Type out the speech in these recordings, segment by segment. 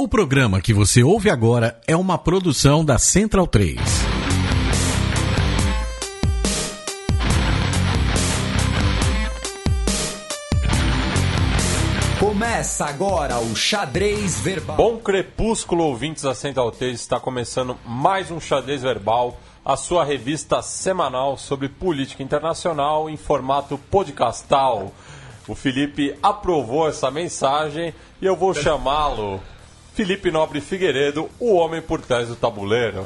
O programa que você ouve agora é uma produção da Central 3. Começa agora o Xadrez Verbal. Bom crepúsculo, ouvintes da Central 3. Está começando mais um Xadrez Verbal, a sua revista semanal sobre política internacional em formato podcastal. O Felipe aprovou essa mensagem e eu vou chamá-lo Felipe Nobre Figueiredo, o homem por trás do tabuleiro.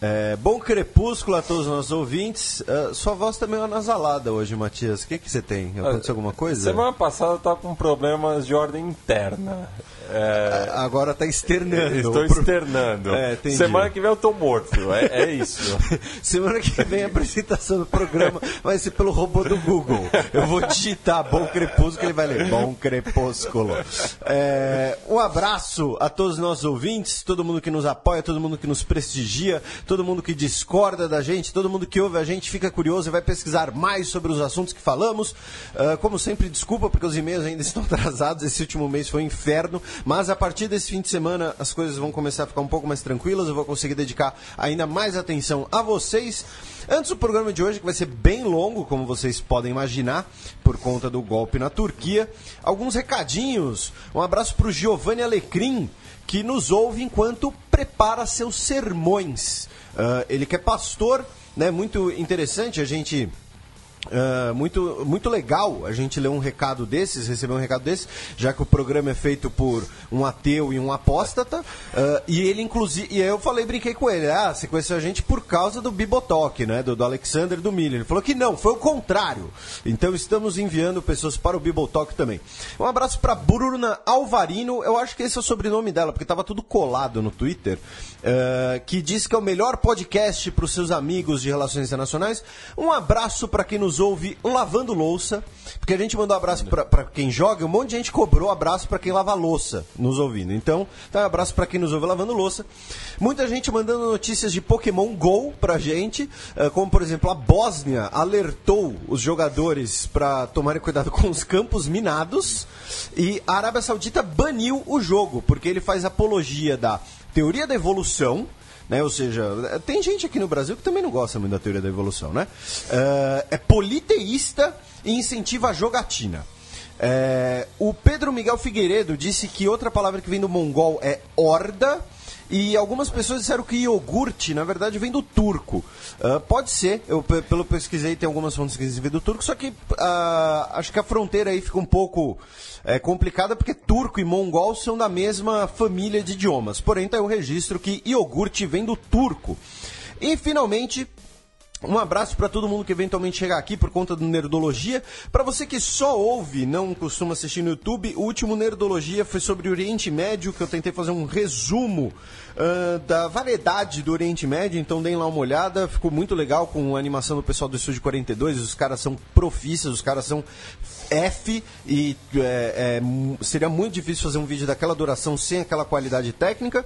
É, bom crepúsculo a todos os nossos ouvintes. Uh, sua voz tá meio anasalada hoje, Matias. O que que você tem? Aconteceu alguma coisa? Semana passada tá com problemas de ordem interna. É... Agora tá externando. Estou externando. É, Semana que vem eu tô morto. É, é isso. Semana que vem a apresentação do programa vai ser pelo robô do Google. Eu vou digitar Bom Crepúsculo ele vai ler Bom Crepúsculo. É, um abraço a todos os nossos ouvintes, todo mundo que nos apoia, todo mundo que nos prestigia, todo mundo que discorda da gente, todo mundo que ouve a gente, fica curioso e vai pesquisar mais sobre os assuntos que falamos. Uh, como sempre, desculpa porque os e-mails ainda estão atrasados. Esse último mês foi um inferno. Mas a partir desse fim de semana as coisas vão começar a ficar um pouco mais tranquilas. Eu vou conseguir dedicar ainda mais atenção a vocês. Antes do programa de hoje, que vai ser bem longo, como vocês podem imaginar, por conta do golpe na Turquia, alguns recadinhos. Um abraço para o Giovanni Alecrim, que nos ouve enquanto prepara seus sermões. Uh, ele que é pastor, né? Muito interessante a gente Uh, muito, muito legal a gente ler um recado desses, receber um recado desses, já que o programa é feito por um ateu e um apóstata. Uh, e ele, inclusive, e eu falei, brinquei com ele, ah, você conheceu a gente por causa do Bibotalk, né? Do, do Alexander do Miller. Ele falou que não, foi o contrário. Então estamos enviando pessoas para o Bibotalk também. Um abraço para Bruna Alvarino, eu acho que esse é o sobrenome dela, porque estava tudo colado no Twitter, uh, que diz que é o melhor podcast para os seus amigos de relações internacionais. Um abraço para quem nos nos ouve lavando louça, porque a gente mandou um abraço para quem joga, um monte de gente cobrou abraço para quem lava louça nos ouvindo. Então, tá abraço para quem nos ouve lavando louça. Muita gente mandando notícias de Pokémon Go pra gente, eh, como por exemplo, a Bósnia alertou os jogadores para tomarem cuidado com os campos minados e a Arábia Saudita baniu o jogo, porque ele faz apologia da teoria da evolução né? Ou seja, tem gente aqui no Brasil que também não gosta muito da teoria da evolução, né? Uh, é politeísta e incentiva a jogatina. É, o Pedro Miguel Figueiredo disse que outra palavra que vem do mongol é horda. E algumas pessoas disseram que iogurte, na verdade, vem do turco. Uh, pode ser, eu pelo pesquisei, tem algumas fontes que dizem que vem do turco, só que uh, acho que a fronteira aí fica um pouco é, complicada porque turco e mongol são da mesma família de idiomas. Porém, tem tá o registro que iogurte vem do turco. E finalmente, um abraço para todo mundo que eventualmente chega aqui por conta do Nerdologia. Para você que só ouve, não costuma assistir no YouTube, o último Nerdologia foi sobre Oriente Médio, que eu tentei fazer um resumo uh, da variedade do Oriente Médio, então deem lá uma olhada. Ficou muito legal com a animação do pessoal do Estúdio 42. Os caras são profícios, os caras são F e é, é, seria muito difícil fazer um vídeo daquela duração sem aquela qualidade técnica.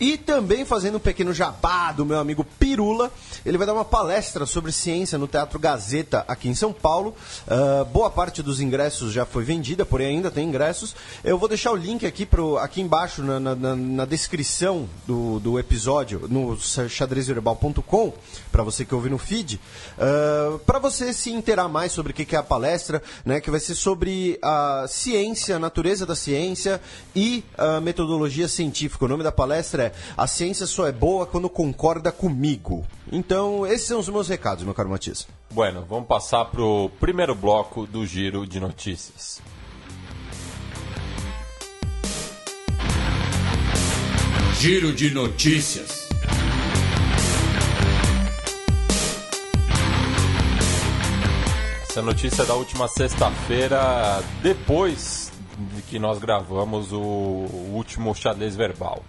E também fazendo um pequeno jabá do meu amigo Pirula, ele vai dar uma palestra sobre ciência no Teatro Gazeta aqui em São Paulo. Uh, boa parte dos ingressos já foi vendida, porém ainda tem ingressos. Eu vou deixar o link aqui, pro, aqui embaixo na, na, na descrição do, do episódio no xadrezverbal.com para você que ouve no feed, uh, ah, para você se inteirar mais sobre o que é a palestra, né, que vai ser sobre a ciência, a natureza da ciência e a metodologia científica. O nome da palestra é A Ciência Só é Boa Quando Concorda Comigo. Então, esses são os meus recados, meu caro Matias. Bueno, vamos passar para o primeiro bloco do Giro de Notícias. Giro de Notícias. Essa notícia é da última sexta-feira, depois de que nós gravamos o último xadrez verbal.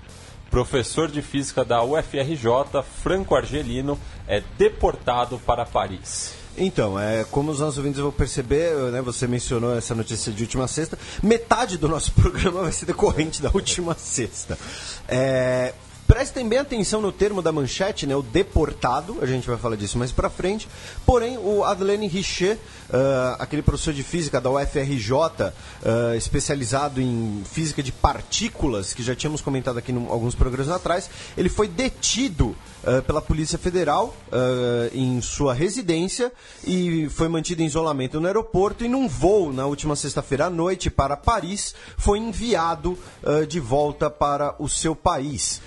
Professor de física da UFRJ, Franco Argelino, é deportado para Paris. Então, é, como os nossos ouvintes vão perceber, né, você mencionou essa notícia de última sexta, metade do nosso programa vai ser decorrente da última sexta. É, Prestem bem atenção no termo da manchete, né, o deportado, a gente vai falar disso mais para frente. Porém, o Adlene Richer uh, aquele professor de física da UFRJ, uh, especializado em física de partículas, que já tínhamos comentado aqui em alguns programas atrás, ele foi detido uh, pela Polícia Federal em sua residência e foi mantido em isolamento no aeroporto e num voo na última sexta-feira à noite para Paris foi enviado de volta para o seu país.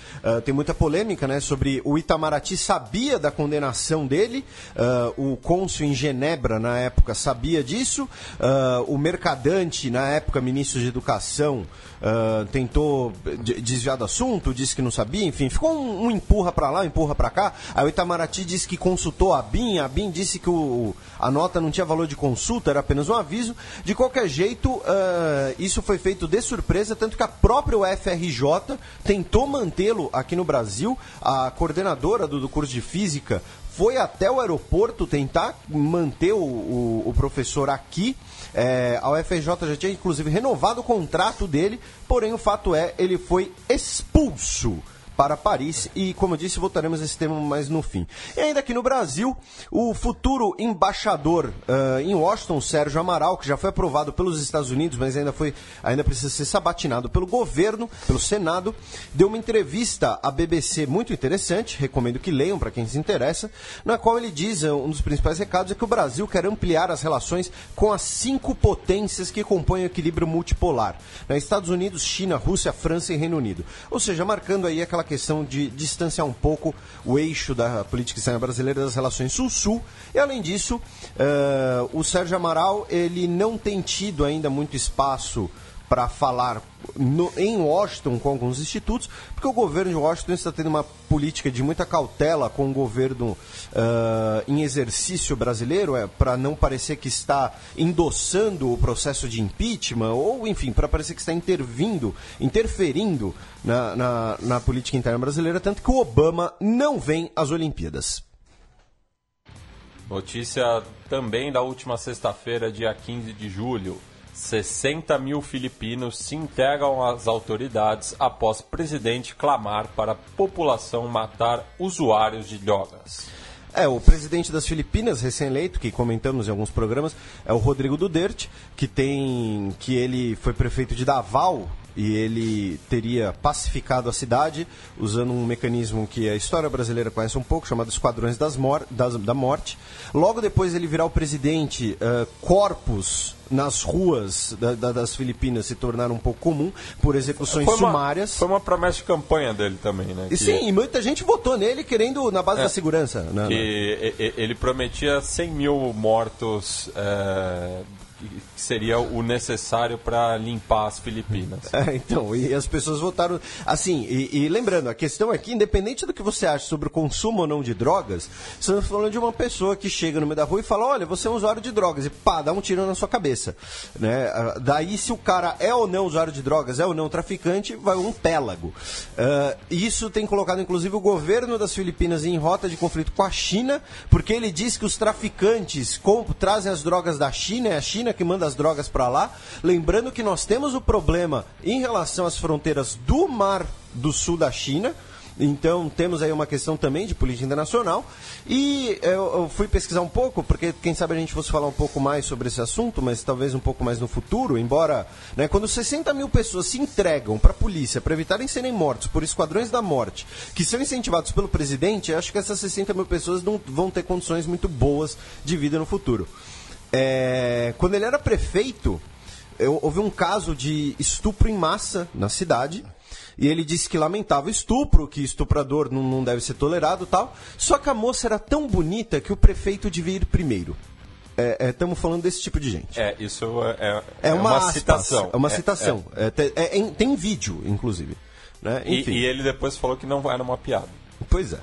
tem muita polêmica né, sobre o Itamaraty sabia da condenação dele, o cônsul em Genebra na época sabia disso, o mercadante na época ministro de Educação uh, tentou desviar do assunto, disse que não sabia, enfim, ficou um, um empurra para lá, um empurra para cá. Aí o Itamaraty disse que consultou a BIM, a BIM disse que o, a nota não tinha valor de consulta, era apenas um aviso. De qualquer jeito, uh, isso foi feito de surpresa, tanto que a própria UFRJ tentou mantê-lo aqui no Brasil. A coordenadora do, do curso de física foi até o aeroporto tentar manter o, o, o professor aqui. É, a UFRJ já tinha inclusive renovado o contrato dele, porém o fato é ele foi expulso para Paris e, como eu disse, voltaremos a esse tema mais no fim. E ainda aqui no Brasil, o futuro embaixador uh, em Washington, Sérgio Amaral, que já foi aprovado pelos Estados Unidos, mas ainda, foi, ainda precisa ser sabatinado pelo governo, pelo Senado, deu uma entrevista à BBC muito interessante, recomendo que leiam para quem se interessa, na qual ele diz, um dos principais recados é que o Brasil quer ampliar as relações com as cinco potências que compõem o equilíbrio multipolar, né, Estados Unidos, China, Rússia, França e Reino Unido. Ou seja, marcando aí aquela questão de distanciar um pouco o eixo da política externa brasileira das relações sul-sul. E além disso, uh, o Sérgio Amaral ele não tem tido ainda muito espaço para falar no, em Washington com alguns institutos, porque o governo de Washington está tendo uma política de muita cautela com o governo uh, em exercício brasileiro, é, para não parecer que está endossando o processo de impeachment, ou enfim, para parecer que está intervindo, interferindo na, na, na política interna brasileira, tanto que o Obama não vem às Olimpíadas. Notícia também da última sexta-feira, dia 15 de julho. 60 mil filipinos se integram às autoridades após presidente clamar para a população matar usuários de drogas. É, o presidente das Filipinas, recém-eleito, que comentamos em alguns programas, é o Rodrigo Duterte, que tem. que ele foi prefeito de Davao, e ele teria pacificado a cidade usando um mecanismo que a história brasileira conhece um pouco, chamado Esquadrões das Mor das, da Morte. Logo depois ele virar o presidente, uh, corpos nas ruas da, da, das Filipinas se tornaram um pouco comum por execuções foi uma, sumárias. Foi uma promessa de campanha dele também, né? E que... sim, e muita gente votou nele querendo na base é, da segurança. Né, que né? ele prometia 100 mil mortos é, que seria o necessário para limpar as Filipinas. É, então, e as pessoas votaram. Assim, e, e, lembrando, a questão aqui, independente do que você acha sobre o consumo ou não de drogas, estamos falando de uma pessoa que chega no meio da rua e fala: olha, você é um usuário de drogas, e pá, dá um tiro na sua cabeça. Né? Ah, daí, se o cara é ou não usuário de drogas, é ou não traficante, vai um pélago. Uh, isso tem colocado, inclusive, o governo das Filipinas em rota de conflito com a China, porque ele diz que os traficantes trazem as drogas da China, é a China que manda as drogas para lá. Lembrando que nós temos o problema em relação às fronteiras do Mar do Sul da China. Então temos aí uma questão também de política internacional. E eu, eu, fui pesquisar um pouco, porque quem sabe a gente fosse falar um pouco mais sobre esse assunto, mas talvez um pouco mais no futuro, embora né, quando 60 mil pessoas se entregam para a polícia para evitarem serem mortos por esquadrões da morte, que são incentivados pelo presidente, acho que essas 60 mil pessoas não vão ter condições muito boas de vida no futuro. É, quando ele era prefeito, eu, houve um caso de estupro em massa na cidade. E ele disse que lamentava o estupro, que estuprador não, não deve ser tolerado tal. Só que a moça era tão bonita que o prefeito devia ir primeiro. Estamos é, é, falando desse tipo de gente. É, isso é, é, é uma, uma aspas, citação. É uma citação. É, é, tem vídeo, inclusive. Né? E, e, ele depois falou que não era uma piada. Pois é.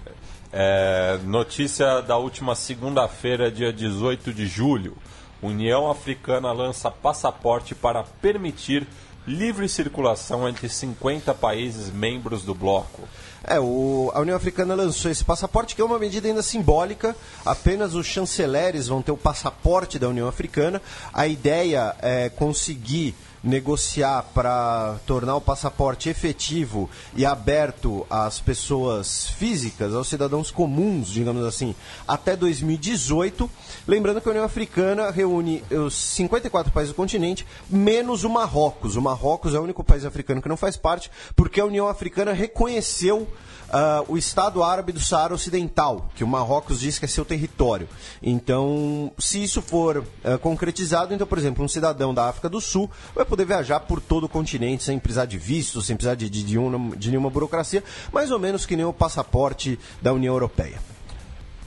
é notícia da última segunda-feira, dia 18 de julho. União Africana lança passaporte para permitir livre circulação entre 50 países membros do bloco. É, o, a União Africana lançou esse passaporte, que é uma medida ainda simbólica. Apenas os chanceleres vão ter o passaporte da União Africana. A ideia é conseguir negociar para tornar o passaporte efetivo e aberto às pessoas físicas, aos cidadãos comuns, digamos assim, até 2018. Lembrando que a União Africana reúne os 54 países do continente, menos o Marrocos. O Marrocos é o único país africano que não faz parte, porque a União Africana reconheceu uh, o Estado Árabe do Saara Ocidental, que o Marrocos diz que é seu território. Então, se isso for uh, concretizado, então, por exemplo, um cidadão da África do Sul vai poder viajar por todo o continente sem precisar de visto, sem precisar de, de, de, uma, de nenhuma burocracia, mais ou menos que nem o passaporte da União Europeia.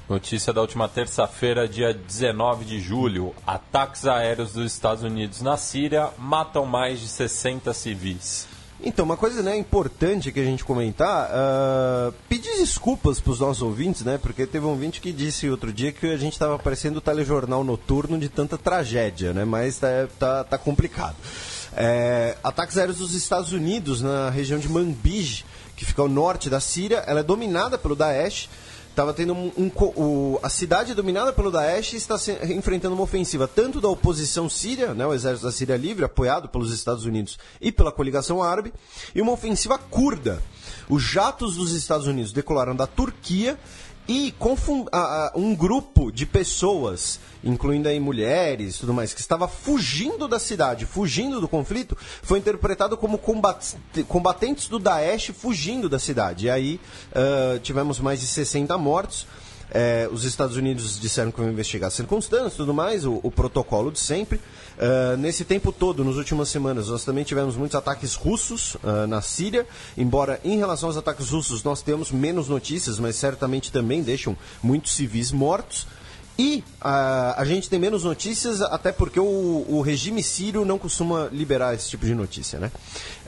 Notícia da última terça-feira, dia 19 de julho. Ataques aéreos dos Estados Unidos na Síria matam mais de 60 civis. Então, uma coisa né, importante que a gente comentar, uh, pedir desculpas para os nossos ouvintes, né? Porque teve um ouvinte que disse outro dia que a gente estava parecendo o telejornal noturno de tanta tragédia, né? Mas tá, tá, tá complicado. É, ataques aéreos dos Estados Unidos na região de Manbij, que fica ao norte da Síria, ela é dominada pelo Daesh Estava tendo um, um, o, a cidade dominada pelo Daesh está se, enfrentando uma ofensiva tanto da oposição síria, né, o exército da Síria Livre, apoiado pelos Estados Unidos e pela coligação árabe, e uma ofensiva curda. Os jatos dos Estados Unidos decolaram da Turquia e um grupo de pessoas, incluindo aí mulheres e tudo mais, que estava fugindo da cidade, fugindo do conflito, foi interpretado como combatentes do Daesh fugindo da cidade. E aí uh, tivemos mais de 60 mortos. É, os Estados Unidos disseram que vão investigar as circunstâncias e tudo mais, o, o protocolo de sempre. Uh, nesse tempo todo, nas últimas semanas, nós também tivemos muitos ataques russos uh, na Síria, embora em relação aos ataques russos nós temos menos notícias, mas certamente também deixam muitos civis mortos. E uh, a gente tem menos notícias, até porque o, o, regime sírio não costuma liberar esse tipo de notícia, né?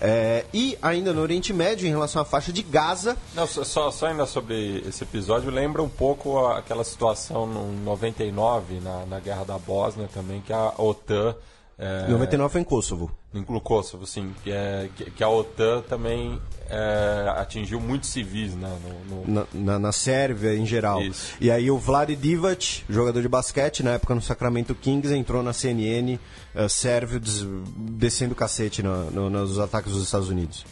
É, e ainda no Oriente Médio, em relação à faixa de Gaza. Não, só, só ainda sobre esse episódio, lembra um pouco aquela situação no 99, na, na Guerra da Bósnia também, que a OTAN é, 99 foi em Kosovo. Em Kosovo, sim. Que, é, que, que a OTAN também é, atingiu muitos civis né, no, no... Na, na, na, Sérvia em geral. Isso. E aí o Vlad Divac, jogador de basquete, na época no Sacramento Kings, entrou na CNN uh, sérvio des, descendo o cacete no, no, nos ataques dos Estados Unidos.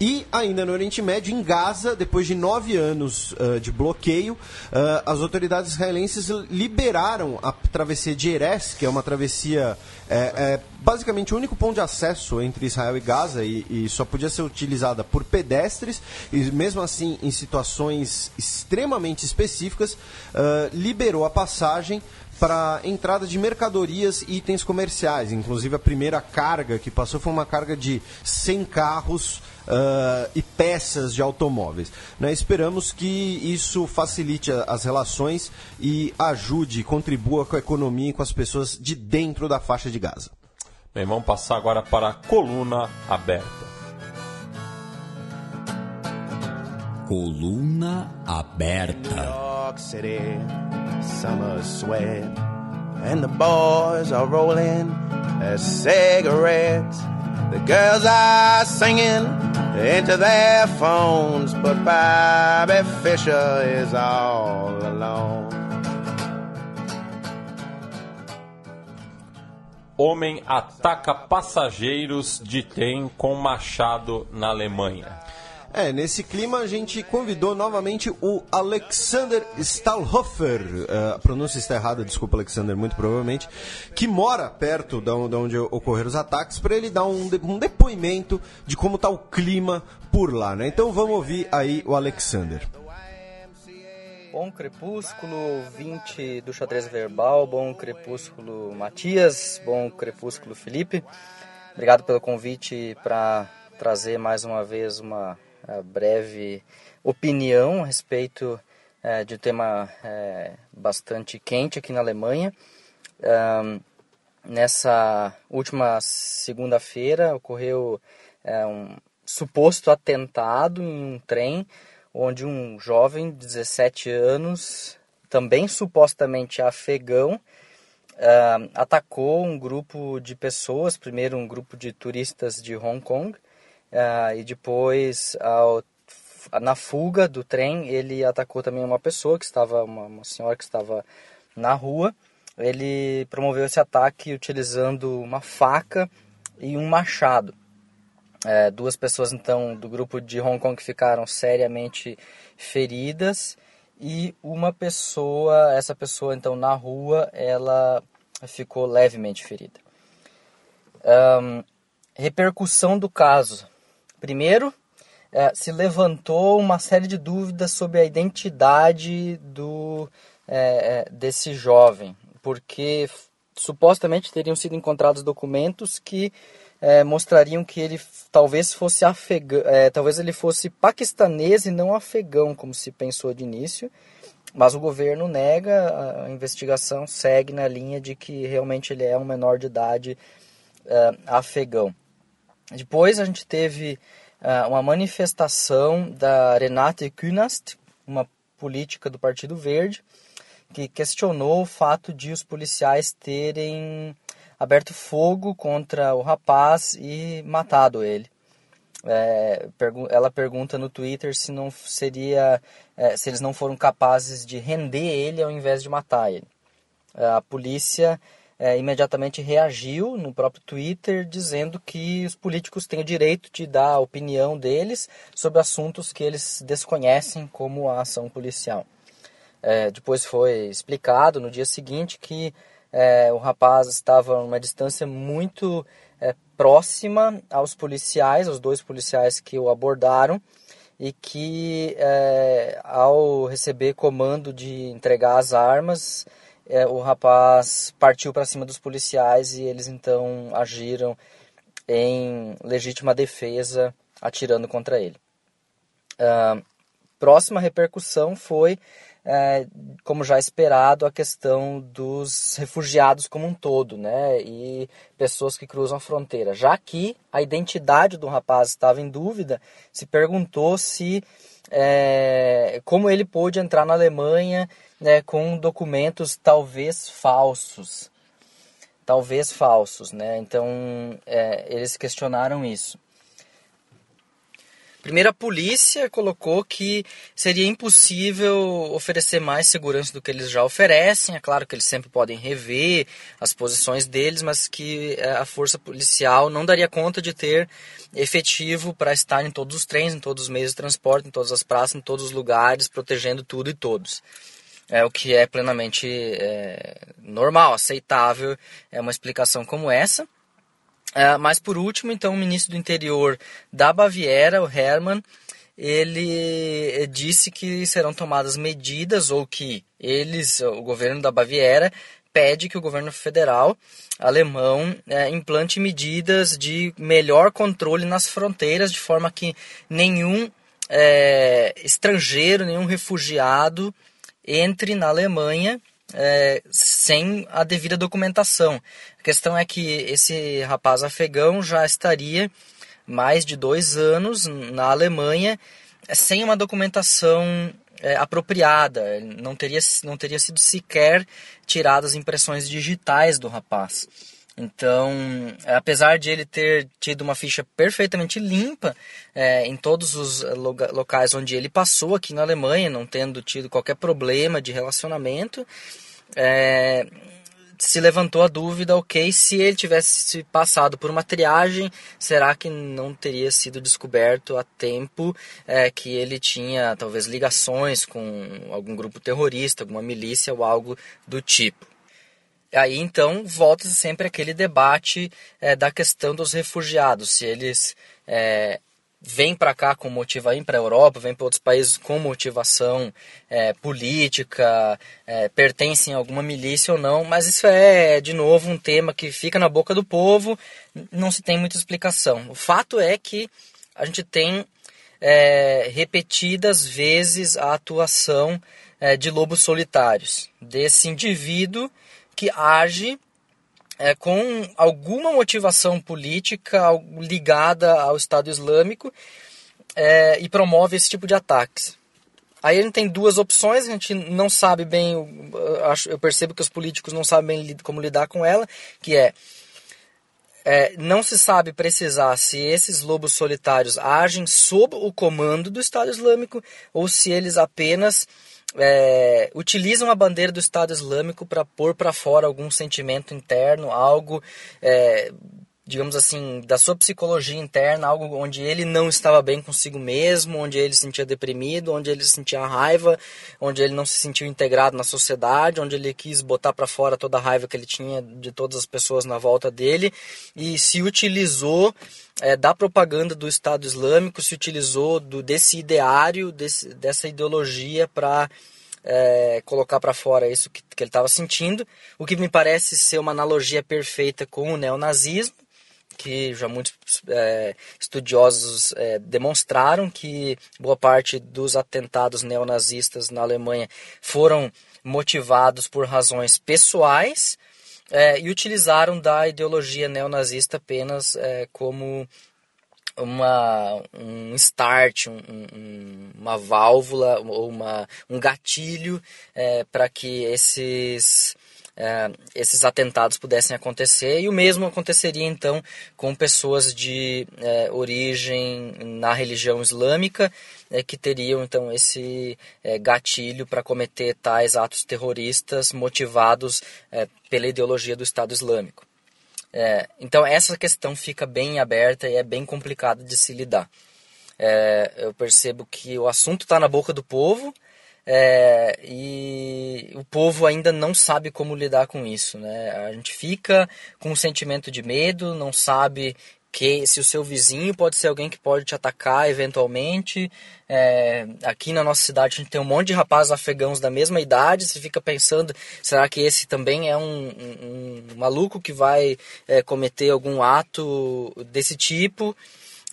E ainda no Oriente Médio, em Gaza, depois de nove anos uh, de bloqueio, uh, as autoridades israelenses liberaram a travessia de Erez, que é uma travessia é, é, basicamente o único ponto de acesso entre Israel e Gaza e, e, só podia ser utilizada por pedestres e mesmo assim em situações extremamente específicas uh, liberou a passagem para entrada de mercadorias e itens comerciais. Inclusive a primeira carga que passou foi uma carga de 100 carros uh, e peças de automóveis. Né? Esperamos que isso facilite as relações e ajude, contribua com a economia e com as pessoas de dentro da faixa de Gaza. Bem, vamos passar agora para a coluna aberta. Coluna aberta. New York City, summer sweat, and the boys are rolling as cigarettes. The girls are singing into their phones, but Bobby Fischer is all alone. Homem ataca passageiros de trem com machado na Alemanha. É, nesse clima a gente convidou novamente o Alexander Stahlhofer, uh, a pronúncia está errada, desculpa Alexander, muito provavelmente, que mora perto de onde ocorreram os ataques, para ele dar um, um depoimento de como está o clima por lá, né? Então vamos ouvir aí o Alexander. Bom crepúsculo, 20 do xadrez verbal, bom crepúsculo Matias, bom crepúsculo Felipe. Obrigado pelo convite para trazer mais uma vez uma breve opinião a respeito é, de um tema é, bastante quente aqui na Alemanha. Um, nessa última segunda-feira ocorreu é, um suposto atentado em um trem onde um jovem de 17 anos, também supostamente afegão, atacou um grupo de pessoas, primeiro um grupo de turistas de Hong Kong, Uh, e depois, ao, na fuga do trem, ele atacou também uma pessoa que estava, uma, uma senhora que estava na rua. Ele promoveu esse ataque utilizando uma faca e um machado. É, duas pessoas então do grupo de Hong Kong ficaram seriamente feridas e uma pessoa, essa pessoa então na rua, ela ficou levemente ferida. Um, repercussão do caso. Primeiro, é, se levantou uma série de dúvidas sobre a identidade do, é, é desse jovem, porque supostamente teriam sido encontrados documentos que é, mostrariam que ele talvez fosse afegão, é, talvez ele fosse paquistanês e não afegão, como se pensou de início. Mas o governo nega, a investigação segue na linha de que realmente ele é um menor de idade é, afegão. Depois a gente teve é, uma manifestação da Renate Künast, uma política do Partido Verde, que questionou o fato de os policiais terem aberto fogo contra o rapaz e matado ele. É, ela pergunta no Twitter se não seria é, se eles não foram capazes de render ele ao invés de matar ele. A polícia é, imediatamente reagiu no próprio Twitter dizendo que os políticos têm o direito de dar a opinião deles sobre assuntos que eles desconhecem, como a ação policial. É, depois foi explicado no dia seguinte que é, o rapaz estava a uma distância muito é, próxima aos policiais, aos dois policiais que o abordaram, e que é, ao receber comando de entregar as armas, é, o rapaz partiu para cima dos policiais e eles então agiram em legítima defesa, atirando contra ele. Uh, próxima repercussão foi é, como já esperado, a questão dos refugiados como um todo, né? E pessoas que cruzam a fronteira. Já que a identidade do rapaz estava em dúvida, se perguntou se é, como ele pôde entrar na Alemanha né, com documentos talvez falsos. Talvez falsos, né? Então é, eles questionaram isso. Primeiro, a polícia colocou que seria impossível oferecer mais segurança do que eles já oferecem. É claro que eles sempre podem rever as posições deles, mas que eh, a força policial não daria conta de ter efetivo para estar em todos os trens, em todos os meios de transporte, em todas as praças, em todos os lugares, protegendo tudo e todos. É o que é plenamente é, normal, aceitável, é uma explicação como essa. É, mas por último, então, o ministro do interior da Baviera, o Hermann, ele disse que serão tomadas medidas ou que eles, o governo da Baviera, pede que o governo federal alemão é, implante medidas de melhor controle nas fronteiras, de forma que nenhum é, estrangeiro, nenhum refugiado entre na Alemanha é, sem a devida documentação. A questão é que esse rapaz afegão já estaria mais de dois anos na Alemanha sem uma documentação é, apropriada. Não teria, não teria sido sequer tiradas impressões digitais do rapaz. Então, apesar de ele ter tido uma ficha perfeitamente limpa é, em todos os locais onde ele passou aqui na Alemanha, não tendo tido qualquer problema de relacionamento, é, se levantou a dúvida, ok, se ele tivesse passado por uma triagem, será que não teria sido descoberto a tempo é, que ele tinha talvez ligações com algum grupo terrorista, alguma milícia ou algo do tipo? Aí então volta sempre aquele debate é, da questão dos refugiados, se eles é, vêm para cá com motivação, vêm para a Europa, vêm para outros países com motivação é, política, pertencem a alguma milícia ou não, mas isso é, de novo, um tema que fica na boca do povo, não se tem muita explicação. O fato é que a gente tem repetidas vezes a atuação de lobos solitários, desse indivíduo que age é, com alguma motivação política ligada ao Estado Islâmico é, e promove esse tipo de ataques. Aí a gente tem duas opções, a gente não sabe bem, eu percebo que os políticos não sabem bem como lidar com ela, que é, é não se sabe precisar se esses lobos solitários agem sob o comando do Estado Islâmico ou se eles apenas é, utilizam a bandeira do Estado Islâmico para pôr para fora algum sentimento interno, algo é, digamos assim, da sua psicologia interna, algo onde ele não estava bem consigo mesmo, onde ele se sentia deprimido, onde ele sentia raiva, onde ele não se sentiu integrado na sociedade, onde ele quis botar para fora toda a raiva que ele tinha de todas as pessoas na volta dele e se utilizou é, da propaganda do Estado Islâmico, se utilizou do, desse ideário, desse, dessa ideologia para é, colocar para fora isso que, que ele estava sentindo, o que me parece ser uma analogia perfeita com o neonazismo, que já muitos é, estudiosos é, demonstraram que boa parte dos atentados neonazistas na Alemanha foram motivados por razões pessoais é, e utilizaram da ideologia neonazista apenas é, como uma, um start, um, um, uma válvula ou uma, um gatilho é, para que esses, é, esses atentados pudessem acontecer. E o mesmo aconteceria então com pessoas de é, origem na religião islâmica é, que teriam então esse é, gatilho para cometer tais atos terroristas motivados é, pela ideologia do Estado Islâmico. É, então essa questão fica bem aberta e é bem complicado de se lidar. É, eu percebo que o assunto está na boca do povo é, e o povo ainda não sabe como lidar com isso. Né? A gente fica com um sentimento de medo, não sabe que se o seu vizinho pode ser alguém que pode te atacar eventualmente. É, aqui na nossa cidade a gente tem um monte de rapazes afegãos da mesma idade. Você fica pensando, será que esse também é um, um, um maluco que vai é, cometer algum ato desse tipo?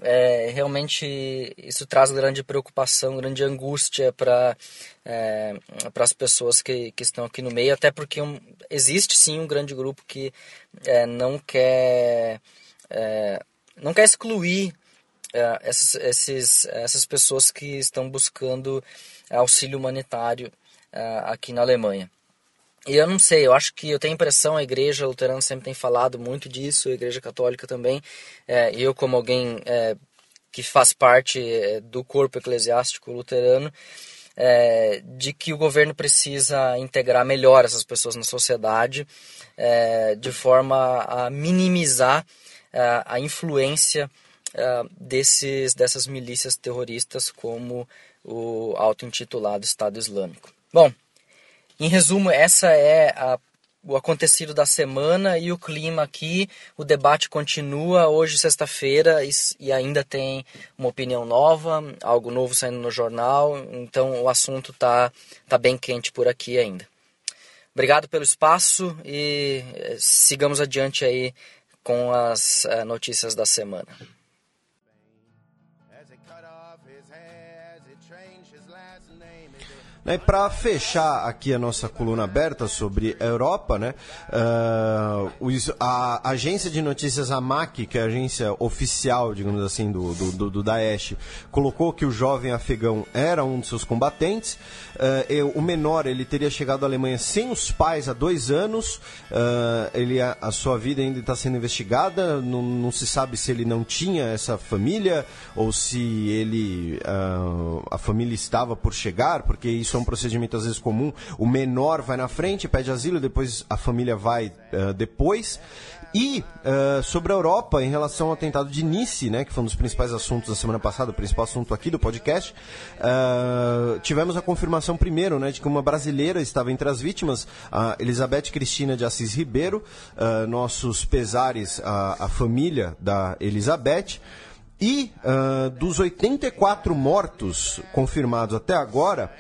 É, realmente isso traz grande preocupação, grande angústia para é, as pessoas que, que estão aqui no meio, até porque um, existe sim um grande grupo que é, não quer é, não quer excluir é, essas, esses, essas pessoas que estão buscando auxílio humanitário é, aqui na Alemanha. E eu não sei, eu acho que eu tenho a impressão, a igreja luterana sempre tem falado muito disso, a igreja católica também. É, eu, como alguém é, que faz parte é, do corpo eclesiástico luterano, é, de que o governo precisa integrar melhor essas pessoas na sociedade, é, de forma a minimizar a influência desses, dessas milícias terroristas como o auto-intitulado Estado Islâmico. Bom, em resumo, essa é a, o acontecido da semana e o clima aqui. O debate continua hoje, sexta-feira, e, ainda tem uma opinião nova, algo novo saindo no jornal. Então o assunto está tá bem quente por aqui ainda. Obrigado pelo espaço e eh, sigamos adiante aí com as uh, notícias da semana. Né, para fechar aqui a nossa coluna aberta sobre a Europa, né, uh, a agência de notícias AMAC, que é a agência oficial, digamos assim, do, do, do Daesh, colocou que o jovem afegão era um de seus combatentes. Uh, o menor ele teria chegado à Alemanha sem os pais há dois anos. Uh, ele, a, a, sua vida ainda está sendo investigada. Não, não, se sabe se ele não tinha essa família ou se ele a família estava por chegar, porque isso é um procedimento às vezes comum. O menor vai na frente, pede asilo, depois a família vai uh, depois. E uh, sobre a Europa, em relação ao atentado de Nice, né, que foi um dos principais assuntos da semana passada, o principal assunto aqui do podcast, uh, tivemos a confirmação primeiro né, de que uma brasileira estava entre as vítimas, a Elizabeth Cristina de Assis Ribeiro, uh, nossos pesares à, à família da Elizabeth. E dos 84 mortos confirmados até agora,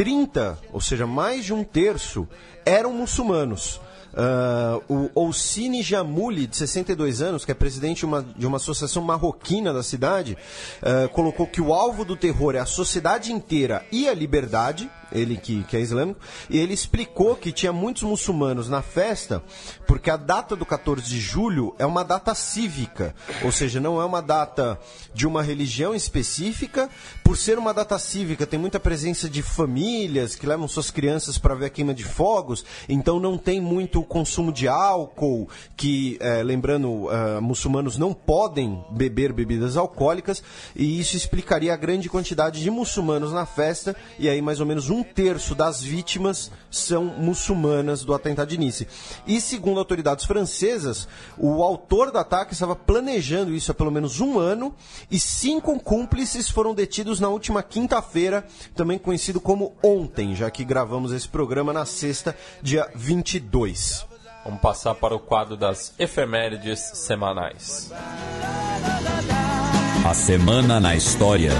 30, ou seja, mais de um terço, eram muçulmanos. Uh, o Oussini Jamuli, de 62 anos, que é presidente de uma, de uma associação marroquina da cidade, uh, colocou que o alvo do terror é a sociedade inteira e a liberdade, ele que, que é islâmico, e ele explicou que tinha muitos muçulmanos na festa, porque a data do 14 de julho é uma data cívica, ou seja, não é uma data de uma religião específica, por ser uma data cívica, tem muita presença de famílias que levam suas crianças para ver a queima de fogos, então não tem muito consumo de álcool, que, é, lembrando, uh, muçulmanos não podem beber bebidas alcoólicas, e isso explicaria a grande quantidade de muçulmanos na festa, e aí mais ou menos um um terço das vítimas são muçulmanas do atentado de Nice. E segundo autoridades francesas, o autor do ataque estava planejando isso há pelo menos um ano e cinco cúmplices foram detidos na última quinta-feira, também conhecido como ontem, já que gravamos esse programa na sexta, dia 22. Vamos passar para o quadro das efemérides semanais. A Semana na História.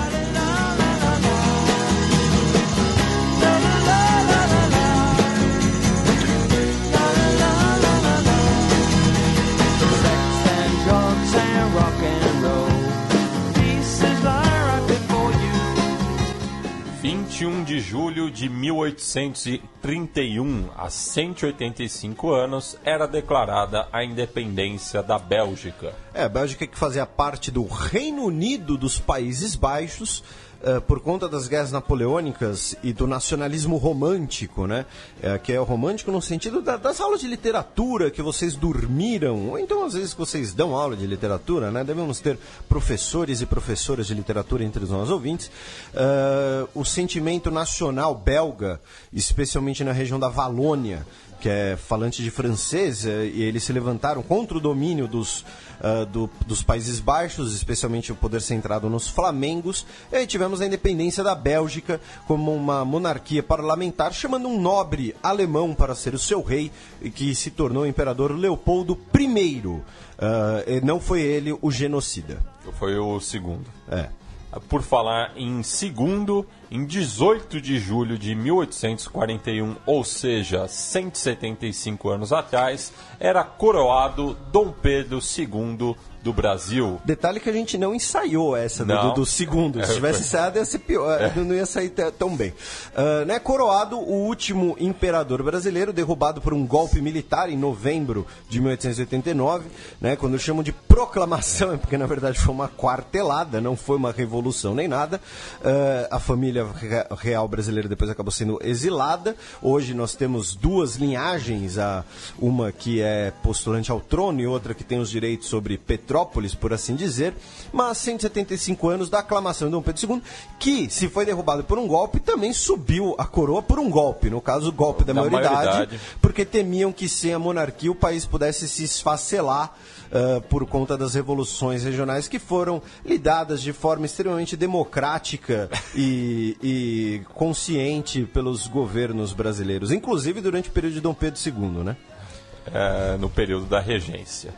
21 de julho de 1831, há 185 anos, era declarada a independência da Bélgica. É, a Bélgica que fazia parte do Reino Unido dos Países Baixos, eh, por conta das guerras napoleônicas e do nacionalismo romântico, né? Eh, que é o romântico no sentido da- das aulas de literatura que vocês dormiram, ou então às vezes que vocês dão aula de literatura, né? Devemos ter professores e professoras de literatura entre os nossos ouvintes. Eh, o sentimento nacional belga, especialmente na região da Valônia, que é falante de francês, eh, e eles se levantaram contra o domínio dos, ah, do- dos Países Baixos, especialmente o poder centrado nos flamengos. E aí tivemos a independência da Bélgica como uma monarquia parlamentar, chamando um nobre alemão para ser o seu rei, e que se tornou o imperador Leopoldo I. E não foi ele o genocida. Foi o segundo. É. Por falar em segundo, em 18 de julho de 1841, ou seja, 175 anos atrás, era coroado Dom Pedro II do Brasil. Detalhe que a gente não ensaiou essa do, Não. do- do segundo. Se É, tivesse foi. ensaiado, ia ser pior. Não ia sair tão bem. Ah, né, coroado o último imperador brasileiro, derrubado por um golpe militar em novembro de 1889. Né, quando chamam de proclamação, é porque na verdade foi uma quartelada, não foi uma revolução nem nada. Ah, a família re- real brasileira depois acabou sendo exilada. Hoje nós temos duas linhagens, a, uma que é postulante ao trono e outra que tem os direitos sobre Petrópolis, por assim dizer. Mas 175 anos da aclamação de Dom Pedro II, que, se foi derrubado por um golpe, também subiu a coroa por um golpe. No caso, o golpe da, Da maioridade, maioridade. porque temiam que sem a monarquia o país pudesse se esfacelar ah, por conta das revoluções regionais que foram lidadas de forma extremamente democrática e, e consciente pelos governos brasileiros, inclusive durante o período de Dom Pedro II, né? eh, no período da regência.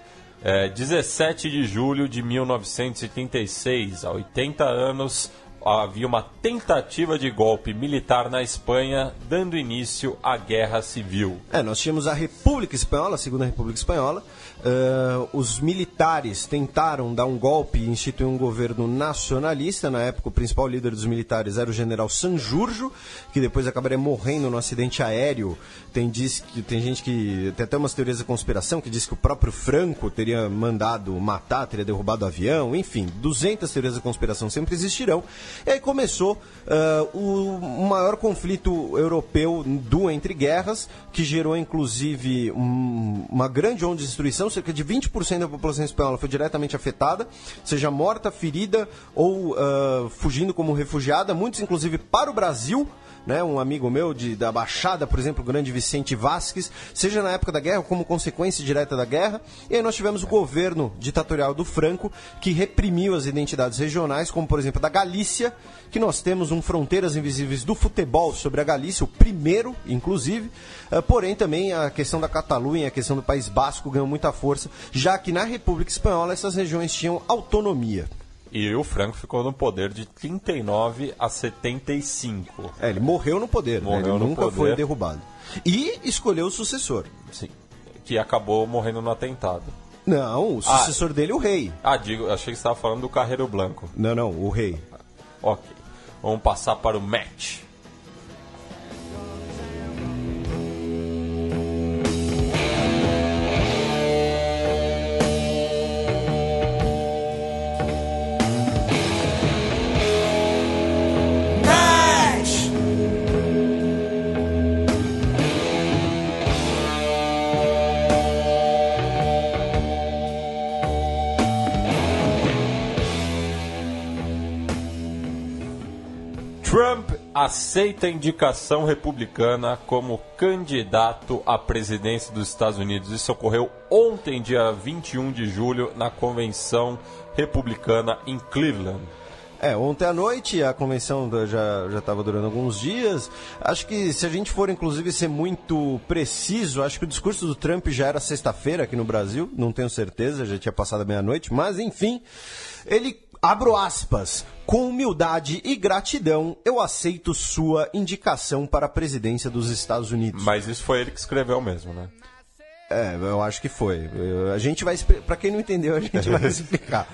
Eh, 17 de julho de 1936, há 80 anos, havia uma tentativa de golpe militar na Espanha, dando início à Guerra Civil. É, nós tínhamos a República Espanhola, a Segunda República Espanhola. Ah, os militares tentaram dar um golpe e instituir um governo nacionalista. Na época, o principal líder dos militares era o general Sanjurjo, que depois acabaria morrendo num acidente aéreo. Tem, diz que, tem gente que. Tem até umas teorias da conspiração que diz que o próprio Franco teria mandado matar, teria derrubado o avião. Enfim, 200 teorias da conspiração sempre existirão. E aí começou ah, o maior conflito europeu do Entre Guerras, que gerou inclusive um- uma grande onda de destruição. Cerca de 20% da população espanhola foi diretamente afetada, seja morta, ferida ou ah, fugindo como refugiada, muitos inclusive para o Brasil né, um amigo meu de, da Baixada, por exemplo, o grande Vicente Vasques, seja na época da guerra como consequência direta da guerra. E aí nós tivemos o governo ditatorial do Franco, que reprimiu as identidades regionais, como por exemplo da Galícia, que nós temos um Fronteiras Invisíveis do Futebol sobre a Galícia, o primeiro, inclusive. Eh, porém, também a questão da Catalunha, a questão do País Basco ganhou muita força, já que na República Espanhola essas regiões tinham autonomia. E o Franco ficou no poder de 39 a 75. É, ele morreu no poder, né? Morreu ele no nunca poder. foi derrubado. E escolheu o sucessor. Sim. Que acabou morrendo no atentado. Não, o sucessor dele, o rei. Ah, digo, achei que você estava falando do Carreiro Blanco. Não, não, o rei. Ok. Vamos passar para o match. Aceita a indicação republicana como candidato à presidência dos Estados Unidos. Isso ocorreu ontem, dia 21 de julho, na convenção republicana em Cleveland. É, ontem à noite a convenção já estava durando alguns dias. Acho que se a gente for inclusive ser muito preciso, acho que o discurso do Trump já era sexta-feira aqui no Brasil, não tenho certeza, já tinha passado a meia-noite, mas enfim, ele abro aspas, com humildade e gratidão, eu aceito sua indicação para a presidência dos Estados Unidos. Mas isso foi ele que escreveu mesmo, né? É, eu acho que foi. Eu- a gente vai para quem não entendeu, a gente vai explicar.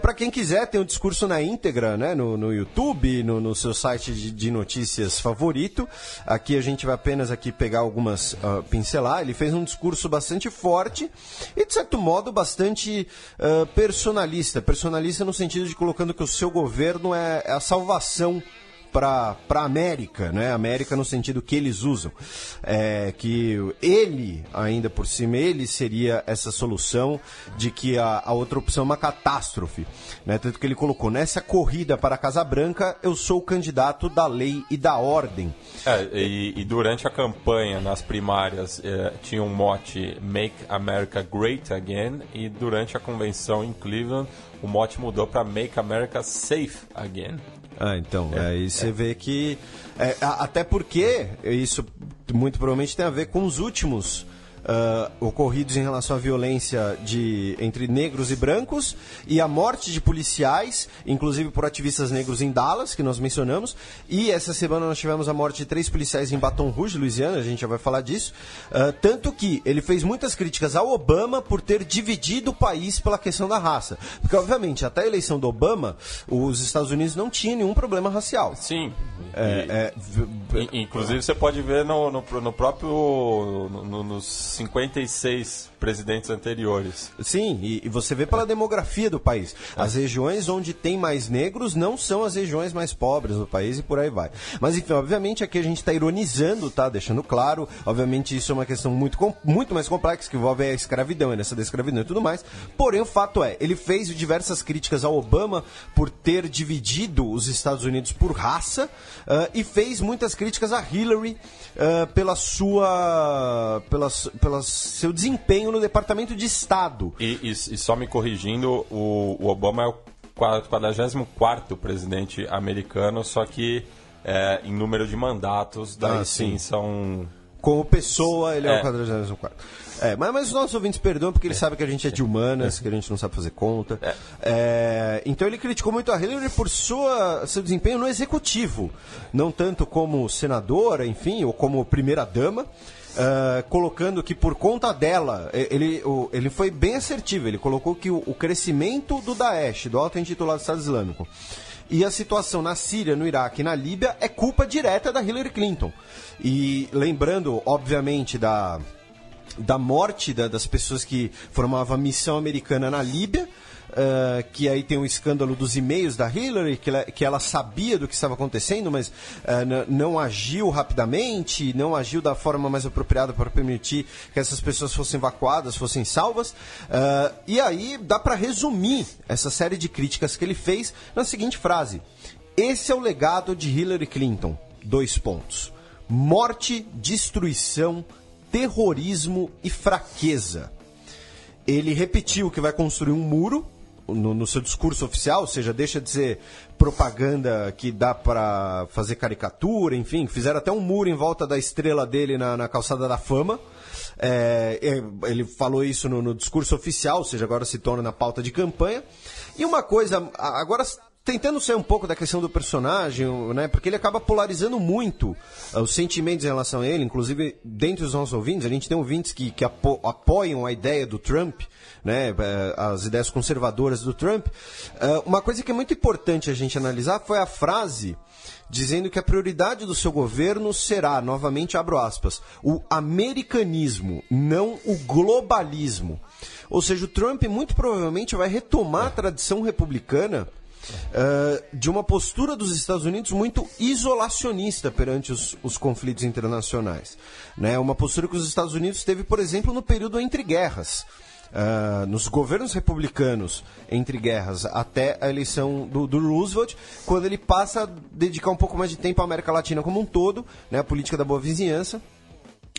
para quem quiser, tem o discurso na íntegra, né, no, no YouTube, no, no seu site de, de notícias favorito. Aqui a gente vai apenas aqui pegar algumas ah, pincelar. Ele fez um discurso bastante forte e de certo modo bastante ah, personalista. Personalista no sentido de colocando que o seu governo é, é a salvação para a América, né? América no sentido que eles usam. É, que ele, ainda por cima, ele seria essa solução de que a, a outra opção é uma catástrofe. Né? Tanto que ele colocou, nessa corrida para a Casa Branca, eu sou o candidato da lei e da ordem. É, e, e durante a campanha, nas primárias, eh, tinha um mote Make America Great Again, e durante a convenção em Cleveland, o mote mudou para Make America Safe Again. Ah, então, aí você vê que. é, até porque isso muito provavelmente tem a ver com os últimos ah, ocorridos em relação à violência de, entre negros e brancos e a morte de policiais, inclusive por ativistas negros em Dallas, que nós mencionamos. E essa semana nós tivemos a morte de três policiais em Baton Rouge, Louisiana, a gente já vai falar disso. Ah, tanto que ele fez muitas críticas ao Obama por ter dividido o país pela questão da raça. Porque, obviamente, até a eleição do Obama, os Estados Unidos não tinham nenhum problema racial. Sim. É, é, v- I- Inclusive você pode ver no, no, no próprio. no- nos 56 presidentes anteriores. Sim, e, e você vê pela demografia do país. As regiões onde tem mais negros não são as regiões mais pobres do país e por aí vai. Mas enfim, obviamente aqui a gente está ironizando, tá? Deixando claro. Obviamente isso é uma questão muito, muito mais complexa que envolve a escravidão, a herança da escravidão e tudo mais. Porém, o fato é, ele fez diversas críticas ao Obama por ter dividido os Estados Unidos por raça ah, e fez muitas críticas a Hillary ah, pela sua, pela, su- pela seu desempenho no Departamento de Estado. E, e- e só me corrigindo, o, o Obama é o qua- 44 presidente americano, só que é, em número de mandatos, daí Ah, sim, sim. são. Como pessoa, ele é, É. o 44. É, mas, mas os nossos ouvintes perdoam porque eles sabem que a gente é de humanas, que a gente não sabe fazer conta. É, então ele criticou muito a Hillary por sua, seu desempenho no executivo. Não tanto como senadora, enfim, ou como primeira-dama. Ah, colocando que por conta dela, ele, o- ele foi bem assertivo. Ele colocou que o, o crescimento do Daesh, do auto-intitulado Estado Islâmico, e a situação na Síria, no Iraque e na Líbia é culpa direta da Hillary Clinton. E lembrando, obviamente, da, da morte da- das pessoas que formavam a missão americana na Líbia. Eh, que aí tem o escândalo dos e-mails da Hillary, que ela, que ela sabia do que estava acontecendo, mas n- não agiu rapidamente, não agiu da forma mais apropriada para permitir que essas pessoas fossem evacuadas, fossem salvas. Eh, e aí dá para resumir essa série de críticas que ele fez na seguinte frase: Esse é o legado de Hillary Clinton. Dois pontos: morte, destruição, terrorismo e fraqueza. Ele repetiu que vai construir um muro no, no seu discurso oficial, ou seja, deixa de ser propaganda que dá para fazer caricatura, enfim, fizeram até um muro em volta da estrela dele na, na calçada da fama. É, é, ele falou isso no, no discurso oficial, ou seja, agora se torna na pauta de campanha. E uma coisa, agora tentando sair um pouco da questão do personagem, né? Porque ele acaba polarizando muito ah, os sentimentos em relação a ele, inclusive dentre os nossos ouvintes, a gente tem ouvintes que, que apo- apoiam a ideia do Trump, né? eh, As ideias conservadoras do Trump. Ah, Uma coisa que é muito importante a gente analisar foi a frase dizendo que a prioridade do seu governo será, novamente abro aspas, o americanismo, não o globalismo. Ou seja, o Trump muito provavelmente vai retomar a tradição republicana eh, de uma postura dos Estados Unidos muito isolacionista perante os, os conflitos internacionais. Né? Uma postura que os Estados Unidos teve, por exemplo, no período entre guerras. ah, nos governos republicanos entre guerras até a eleição do, do Roosevelt, quando ele passa a dedicar um pouco mais de tempo à América Latina como um todo, né, a política da boa vizinhança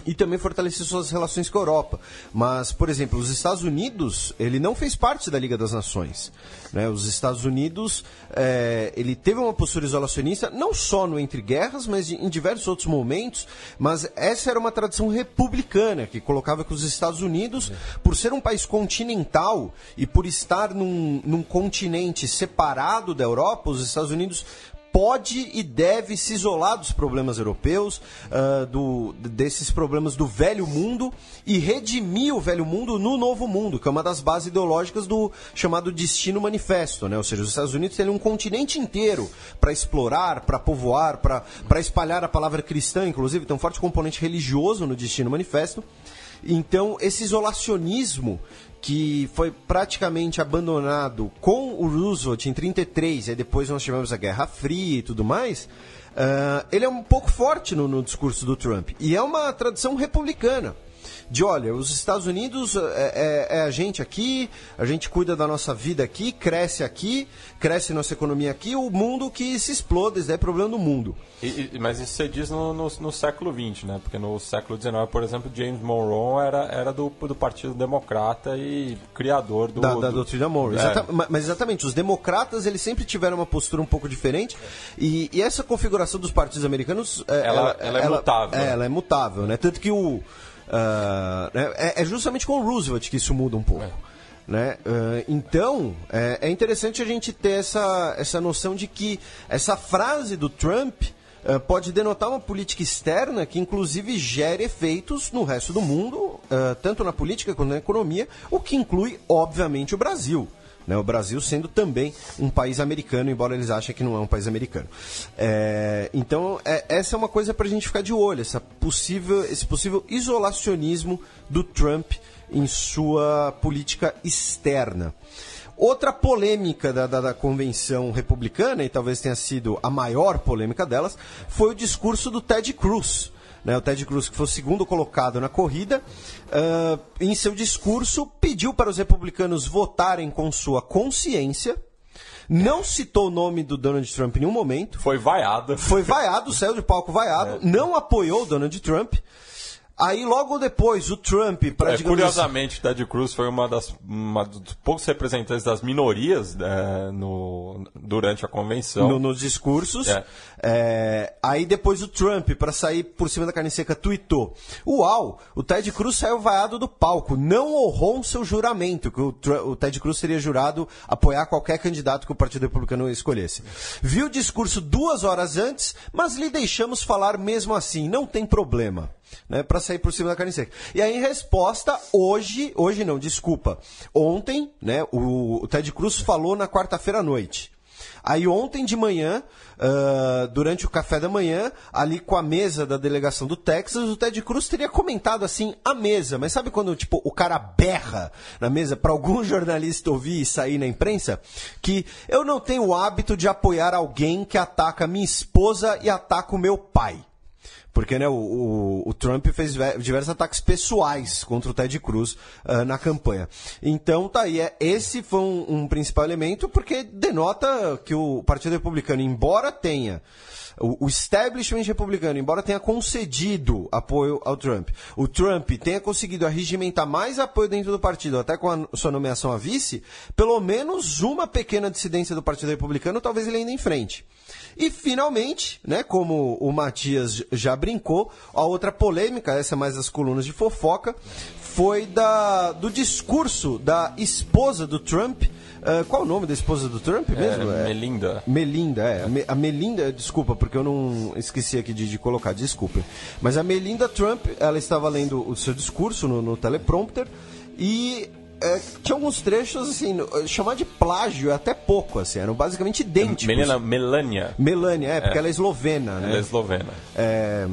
e também fortalecer suas relações com a Europa. Mas, por exemplo, os Estados Unidos, ele não fez parte da Liga das Nações. Né? Os Estados Unidos, eh, ele teve uma postura isolacionista, não só no entre guerras, mas em diversos outros momentos. Mas essa era uma tradição republicana, que colocava que os Estados Unidos, por ser um país continental e por estar num, num continente separado da Europa, os Estados Unidos pode e deve se isolar dos problemas europeus, ah, do, desses problemas do velho mundo e redimir o velho mundo no novo mundo, que é uma das bases ideológicas do chamado Destino Manifesto, né? Ou seja, os Estados Unidos têm um continente inteiro para explorar, para povoar, para espalhar a palavra cristã, inclusive, tem um forte componente religioso no Destino Manifesto. Então, esse isolacionismo que foi praticamente abandonado com o Roosevelt em 33, e depois nós tivemos a Guerra Fria e tudo mais, ah, ele é um pouco forte no, no discurso do Trump. E é uma tradição republicana. De olha, os Estados Unidos é, é- é a gente aqui, a gente cuida da nossa vida aqui, cresce aqui, cresce nossa economia aqui, o mundo que se explode, isso é problema do mundo. E- e- mas isso você diz no, no, no século XX, né? Porque no século XIX, por exemplo, James Monroe era, era do, do Partido Democrata e criador do... da, da do- doutrina Monroe. É. Exata- ma- mas exatamente, os democratas eles sempre tiveram uma postura um pouco diferente e, e essa configuração dos partidos americanos é, Ela- ela é mutável. É, ela é mutável, né? Tanto que o né, é, é justamente com o Roosevelt que isso muda um pouco. Né? Ah, então, é, é interessante a gente ter essa, essa noção de que essa frase do Trump ah, pode denotar uma política externa que, inclusive, gere efeitos no resto do mundo, tanto na política quanto na economia, o que inclui, obviamente, o Brasil. Né? O Brasil sendo também um país americano, embora eles achem que não é um país americano. É, então, é- essa é uma coisa para a gente ficar de olho, essa possível, esse possível isolacionismo do Trump em sua política externa. Outra polêmica da, da- da convenção republicana, e talvez tenha sido a maior polêmica delas, foi o discurso do Ted Cruz. Né? o Ted Cruz, que foi o segundo colocado na corrida, ah, em seu discurso pediu para os republicanos votarem com sua consciência, não citou o nome do Donald Trump em nenhum momento, Foi vaiado. foi vaiado, saiu de palco vaiado, não apoiou o Donald Trump. Aí logo depois o Trump, para É, curiosamente, Ted Cruz foi uma das uma dos poucos representantes das minorias é, no, durante a convenção. no- nos discursos. É. É, aí depois o Trump, para sair por cima da carne seca, tweetou: Uau, o Ted Cruz saiu vaiado do palco, não honrou seu juramento, que o, o Ted Cruz seria jurado apoiar qualquer candidato que o Partido Republicano escolhesse. Viu o discurso duas horas antes, mas lhe deixamos falar mesmo assim, não tem problema. Né, para sair por cima da carne seca. E aí, em resposta, hoje, hoje não, desculpa, ontem, né, o, o Ted Cruz falou na quarta-feira à noite. Aí ontem de manhã, ah, durante o café da manhã, ali com a mesa da delegação do Texas, o Ted Cruz teria comentado assim a mesa, mas sabe quando tipo o cara berra na mesa para algum jornalista ouvir e sair na imprensa que eu não tenho o hábito de apoiar alguém que ataca minha esposa e ataca o meu pai. Porque né, o, o- o Trump fez ve- diversos ataques pessoais contra o Ted Cruz ah, na campanha. Então, tá aí. É, esse foi um, um principal elemento, porque denota que o Partido Republicano, embora tenha. O, establishment republicano, embora tenha concedido apoio ao Trump, o Trump tenha conseguido arregimentar mais apoio dentro do partido, até com a sua nomeação a vice, pelo menos uma pequena dissidência do Partido Republicano, talvez ele ainda enfrente. E finalmente, né, como o Matias já brincou, a outra polêmica, essa é mais das colunas de fofoca, foi da, do discurso da esposa do Trump. Ah, qual o nome da esposa do Trump mesmo? É, Melinda. Melinda, é. A, Me- a Melinda, desculpa, porque eu não esqueci aqui de, de colocar, desculpe. Mas a Melinda Trump, ela estava lendo o seu discurso no, no teleprompter e é, tinha alguns trechos, assim, no- chamar de plágio é até pouco, assim, eram basicamente idênticos. Melania, Melania. Melania, é, porque ela é eslovena, né? Ela é eslovena. É,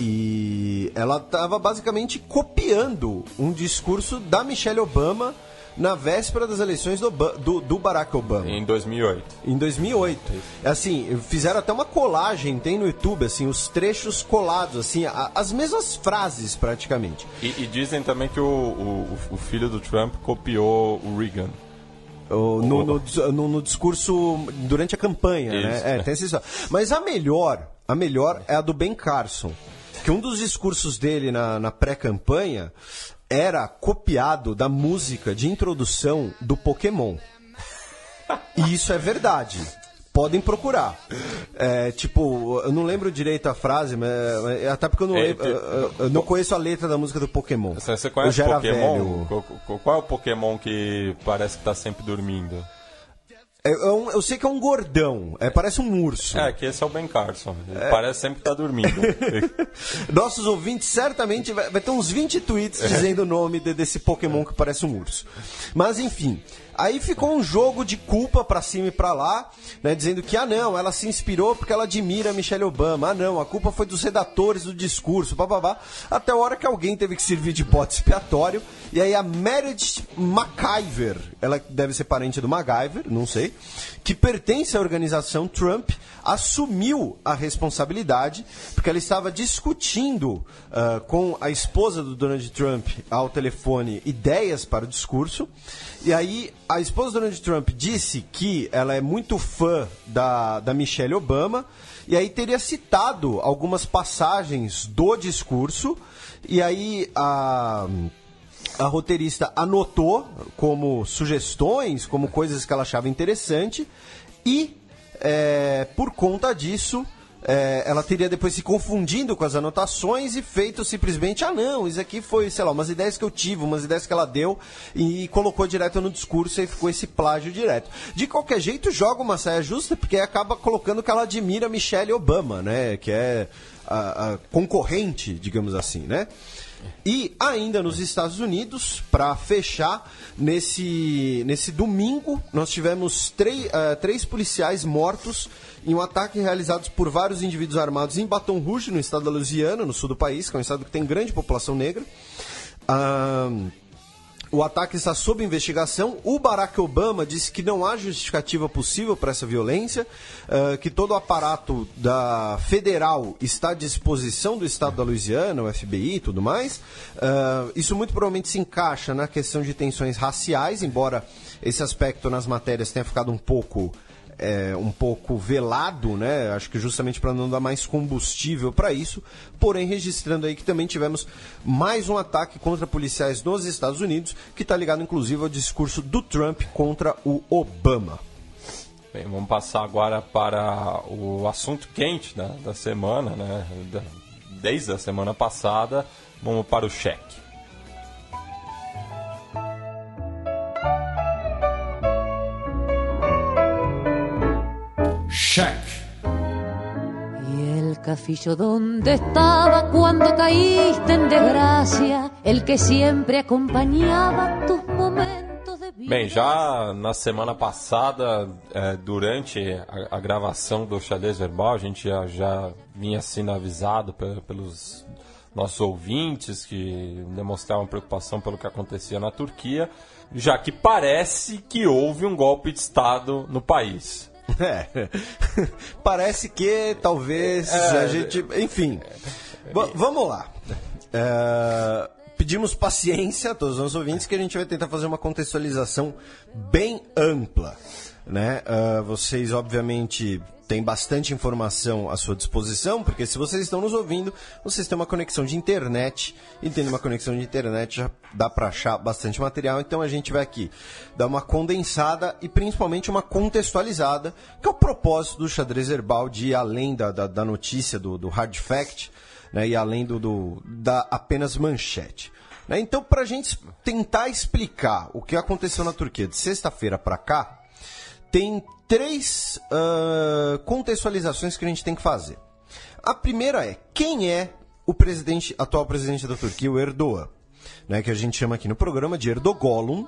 e ela estava basicamente copiando um discurso da Michelle Obama na véspera das eleições do, do, do Barack Obama. Em 2008. Em 2008. Assim, fizeram até uma colagem, tem no YouTube, assim, os trechos colados, assim, a- as mesmas frases praticamente. E, e dizem também que o, o, o filho do Trump copiou o Reagan. No, no, no- no discurso durante a campanha, Isso. né? É, tem essa história. Mas a melhor, a melhor é a do Ben Carson. Que um dos discursos dele na, na pré-campanha era copiado da música de introdução do Pokémon. E isso é verdade. Podem procurar. É, tipo, eu não lembro direito a frase, mas, mas- até porque eu não, É, lembro- eu- eu não conheço a letra da música do Pokémon. Você, você eu conhece já Pokémon? velho. Qual é o Pokémon que parece que tá sempre dormindo? É, é um- eu sei que é um gordão, é, parece um urso. É, que esse é o Ben Carson. Ele parece sempre que tá dormindo. Nossos ouvintes certamente vai, vai ter uns 20 tweets dizendo o nome de- desse Pokémon que parece um urso. Mas enfim, aí ficou um jogo de culpa pra cima e pra lá, né, dizendo que ah não, ela se inspirou porque ela admira Michelle Obama. Ah não, a culpa foi dos redatores do discurso, bababá. Até a hora que alguém teve que servir de bote expiatório e aí a Meredith McIver, ela deve ser parente do MacGyver, não sei, que pertence à organização Trump, assumiu a responsabilidade porque ela estava discutindo ah, com a esposa do Donald Trump ao telefone ideias para o discurso. E aí a esposa do Donald Trump disse que ela é muito fã da, da Michelle Obama e aí teria citado algumas passagens do discurso. E aí a a roteirista anotou como sugestões, como coisas que ela achava interessante, e é, por conta disso. É, ela teria depois se confundindo com as anotações e feito simplesmente, ah não, isso aqui foi, sei lá, umas ideias que eu tive, umas ideias que ela deu e colocou direto no discurso e ficou esse plágio direto. De qualquer jeito, joga uma saia justa porque acaba colocando que ela admira Michelle Obama, né? Que é a, a concorrente, digamos assim, né? E ainda nos Estados Unidos, para fechar, nesse, nesse domingo, nós tivemos três, eh, três policiais mortos em um ataque realizado por vários indivíduos armados em Baton Rouge, no estado da Louisiana, no sul do país, que é um estado que tem grande população negra. O ataque está sob investigação. O Barack Obama disse que não há justificativa possível para essa violência, eh, que todo o aparato da federal está à disposição do estado da Louisiana, o FBI e tudo mais. Eh, isso muito provavelmente se encaixa na questão de tensões raciais, embora esse aspecto nas matérias tenha ficado um pouco é, um pouco velado, né? Acho que justamente para não dar mais combustível para isso. Porém, registrando aí que também tivemos mais um ataque contra policiais nos Estados Unidos, que está ligado inclusive ao discurso do Trump contra o Obama. Bem, vamos passar agora para o assunto quente da, da semana, né? Desde a semana passada, vamos para o cheque. Cheque. Y el cafillo donde estaba cuando caíste en desgracia, el que siempre acompañaba tus momentos de vida. Bem, já na semana passada, eh, durante a, a gravação do xadrez verbal, a gente já, já vinha sendo avisado pe- pelos nossos ouvintes que demonstravam preocupação pelo que acontecia na Turquia, já que parece que houve um golpe de Estado no país. É. Parece que talvez a gente. Enfim. Va- vamos lá. É, Pedimos paciência a todos os nossos ouvintes que a gente vai tentar fazer uma contextualização bem ampla. Né? Ah, vocês, obviamente, têm bastante informação à sua disposição, porque se vocês estão nos ouvindo, vocês têm uma conexão de internet, e tendo uma conexão de internet já dá para achar bastante material, então a gente vai aqui dar uma condensada e principalmente uma contextualizada, que é o propósito do xadrez herbal de ir além da, da, da notícia, do, do hard fact, né, e além do, do da apenas manchete. Né? Então, para a gente tentar explicar o que aconteceu na Turquia de sexta-feira para cá, tem três ah, contextualizações que a gente tem que fazer. A primeira é quem é o presidente, atual presidente da Turquia, o Erdogan, né, que a gente chama aqui no programa de Erdogolum,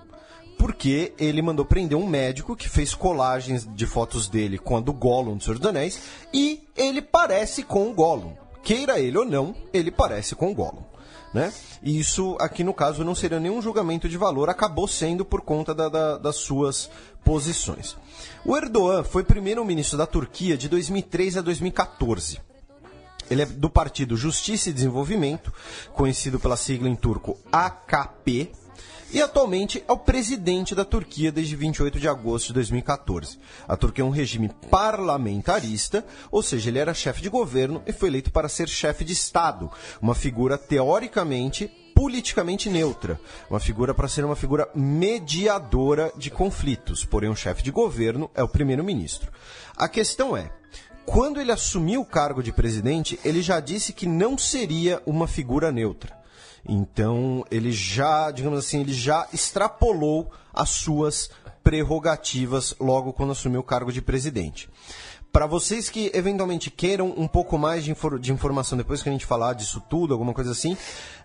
porque ele mandou prender um médico que fez colagens de fotos dele com a do Gollum do Senhor dos Anéis e ele parece com o Gollum, queira ele ou não, ele parece com o Gollum. Né? E isso aqui no caso não seria nenhum julgamento de valor, acabou sendo por conta da- da- das suas posições. O Erdogan foi primeiro-ministro da Turquia de 2003 a 2014. Ele é do partido Justiça e Desenvolvimento, conhecido pela sigla em turco AKP, e atualmente é o presidente da Turquia desde 28 de agosto de 2014. A Turquia é um regime parlamentarista, ou seja, ele era chefe de governo e foi eleito para ser chefe de Estado, uma figura teoricamente politicamente neutra, uma figura para ser uma figura mediadora de conflitos, porém um chefe de governo é o primeiro-ministro. A questão é, quando ele assumiu o cargo de presidente, ele já disse que não seria uma figura neutra. Então, ele já, digamos assim, ele já extrapolou as suas prerrogativas logo quando assumiu o cargo de presidente. Para vocês que eventualmente queiram um pouco mais de, infor- de informação depois que a gente falar disso tudo, alguma coisa assim,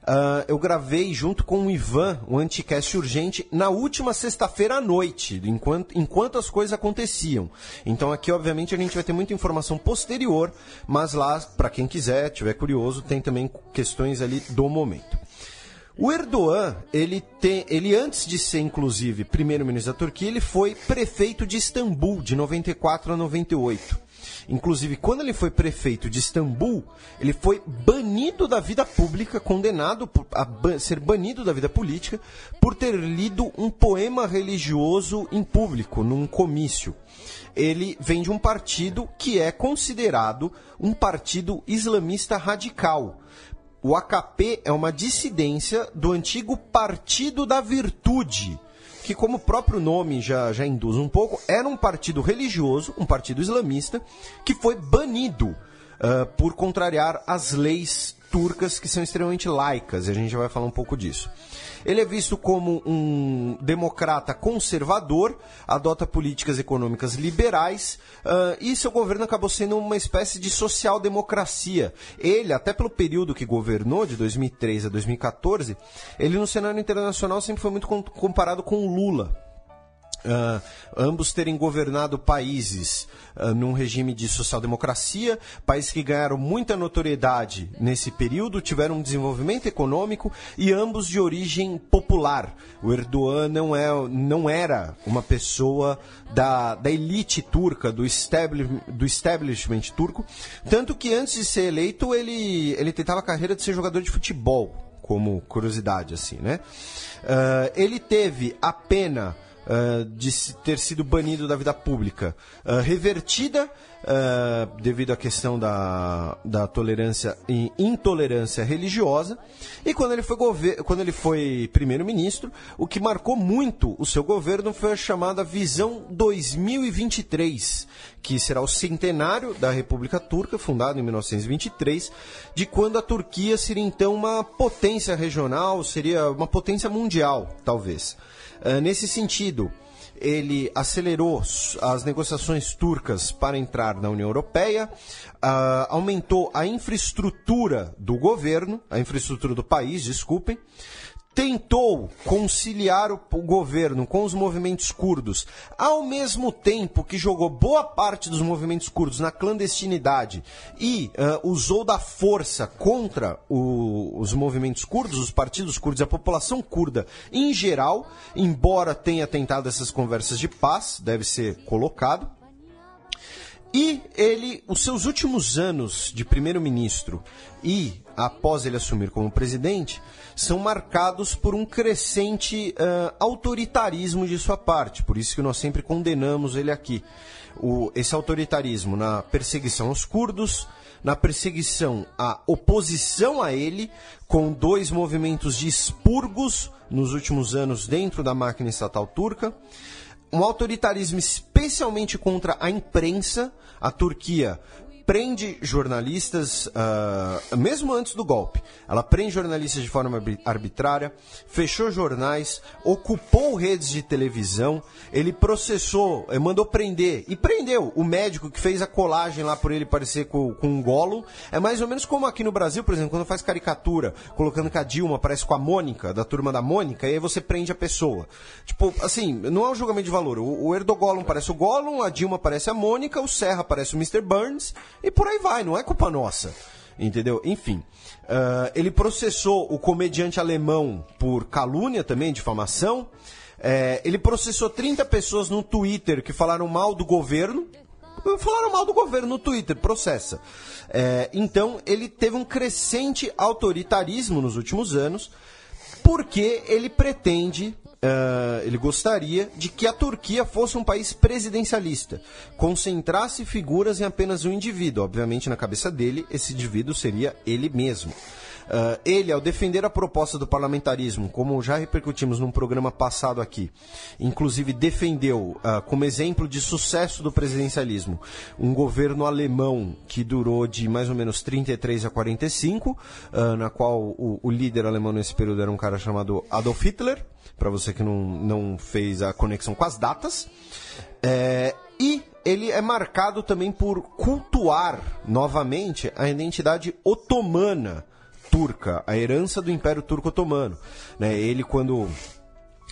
ah, eu gravei junto com o Ivan o Anticast Urgente na última sexta-feira à noite, enquanto, enquanto as coisas aconteciam. Então aqui, obviamente, a gente vai ter muita informação posterior, mas lá, para quem quiser, tiver curioso, tem também questões ali do momento. O Erdogan, ele tem, ele antes de ser inclusive primeiro-ministro da Turquia, ele foi prefeito de Istambul de 94 a 98. Inclusive, quando ele foi prefeito de Istambul, ele foi banido da vida pública, condenado a ba- ser banido da vida política por ter lido um poema religioso em público, num comício. Ele vem de um partido que é considerado um partido islamista radical. O AKP é uma dissidência do antigo Partido da Virtude, que, como o próprio nome já, já induz um pouco, era um partido religioso, um partido islamista, que foi banido ah, por contrariar as leis turcas que são extremamente laicas, a gente vai falar um pouco disso. Ele é visto como um democrata conservador, adota políticas econômicas liberais ah, e seu governo acabou sendo uma espécie de social-democracia. Ele, até pelo período que governou, de 2003 a 2014, ele no cenário internacional sempre foi muito com- comparado com o Lula. Ah, ambos terem governado países ah, num regime de social-democracia, países que ganharam muita notoriedade nesse período, tiveram um desenvolvimento econômico e ambos de origem popular. O Erdogan não, é, não era uma pessoa da, da elite turca, do, establi- do establishment turco, tanto que antes de ser eleito ele, ele tentava a carreira de ser jogador de futebol, como curiosidade assim, né? Ah, ele teve a pena ah, de ter sido banido da vida pública, ah, revertida ah, devido à questão da, da tolerância e intolerância religiosa. E quando ele foi, quando ele foi primeiro-ministro, o que marcou muito o seu governo foi a chamada Visão 2023, que será o centenário da República Turca, fundada em 1923, de quando a Turquia seria então uma potência regional, seria uma potência mundial, talvez. Ah, nesse sentido, ele acelerou as negociações turcas para entrar na União Europeia, ah, aumentou a infraestrutura do governo, a infraestrutura do país, desculpem, tentou conciliar o, governo com os movimentos curdos, ao mesmo tempo que jogou boa parte dos movimentos curdos na clandestinidade e ah, usou da força contra o- os movimentos curdos, os partidos curdos, a população curda em geral, embora tenha tentado essas conversas de paz, deve ser colocado. E ele, os seus últimos anos de primeiro-ministro e após ele assumir como presidente, são marcados por um crescente ah, autoritarismo de sua parte. Por isso que nós sempre condenamos ele aqui. O- esse autoritarismo na perseguição aos curdos, na perseguição à oposição a ele, com dois movimentos de expurgos nos últimos anos dentro da máquina estatal turca um autoritarismo especialmente contra a imprensa. A Turquia prende jornalistas, ah, mesmo antes do golpe. Ela prende jornalistas de forma arbi- arbitrária, fechou jornais, ocupou redes de televisão, ele processou, eh, mandou prender e prendeu o médico que fez a colagem lá por ele parecer com, com um golo. É mais ou menos como aqui no Brasil, por exemplo, quando faz caricatura, colocando que a Dilma parece com a Mônica, da turma da Mônica, e aí você prende a pessoa. Tipo, assim, não é um julgamento de valor. O, o Erdogan parece o Gollum, a Dilma parece a Mônica, o Serra parece o Mr. Burns, e por aí vai, não é culpa nossa. entendeu? Enfim, ah, ele processou o comediante alemão por calúnia também, difamação. É, ele processou 30 pessoas no Twitter que falaram mal do governo. Falaram mal do governo no Twitter, processa. É, então, ele teve um crescente autoritarismo nos últimos anos, porque ele pretende, eh, ele gostaria de que a Turquia fosse um país presidencialista, concentrasse figuras em apenas um indivíduo. Obviamente, na cabeça dele, esse indivíduo seria ele mesmo. Eh, ele, ao defender a proposta do parlamentarismo, como já repercutimos num programa passado aqui, inclusive defendeu, ah, como exemplo de sucesso do presidencialismo, um governo alemão que durou de mais ou menos 33 a 45, ah, na qual o, o líder alemão nesse período era um cara chamado Adolf Hitler, para você que não, não fez a conexão com as datas. É, e ele é marcado também por cultuar novamente a identidade otomana turca, a herança do Império Turco Otomano. Né? Ele, quando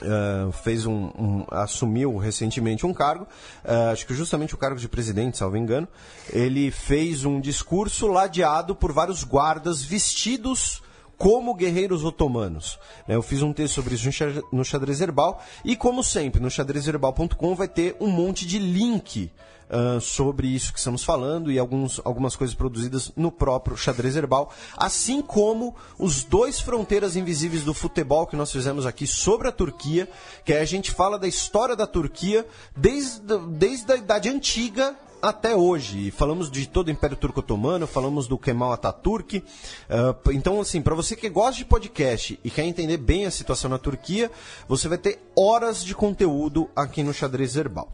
ah, fez um, um- assumiu recentemente um cargo, ah, acho que justamente o cargo de presidente, salvo engano, ele fez um discurso ladeado por vários guardas vestidos como guerreiros otomanos. né? Eu fiz um texto sobre isso no xa- no Xadrez Herbal e, como sempre, no xadrezherbal.com vai ter um monte de link ah, sobre isso que estamos falando e alguns, algumas coisas produzidas no próprio Xadrez Herbal, assim como os dois Fronteiras Invisíveis do Futebol que nós fizemos aqui sobre a Turquia, que aí a gente fala da história da Turquia desde, desde a Idade Antiga até hoje. Falamos de todo o Império Turco Otomano, falamos do Kemal Atatürk. P- então, assim, para você que gosta de podcast e quer entender bem a situação na Turquia, você vai ter horas de conteúdo aqui no Xadrez Herbal.